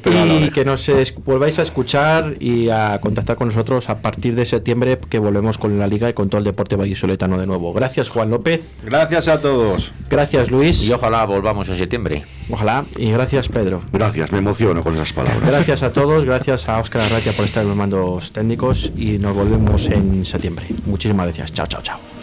que no y que nos es- volváis a escuchar y a contactar con nosotros a partir de septiembre, que volvemos con la liga y con todo el deporte vallisoletano de nuevo. Gracias, Juan López. Gracias a todos. Gracias, Luis. Y ojalá volvamos en septiembre. Ojalá. Y gracias, Pedro. Gracias, me emociono con esas palabras. Gracias a todos, gracias a Óscar Arratia por estar en los mandos técnicos y nos volvemos en septiembre. Muchísimas gracias. Chao, chao, chao.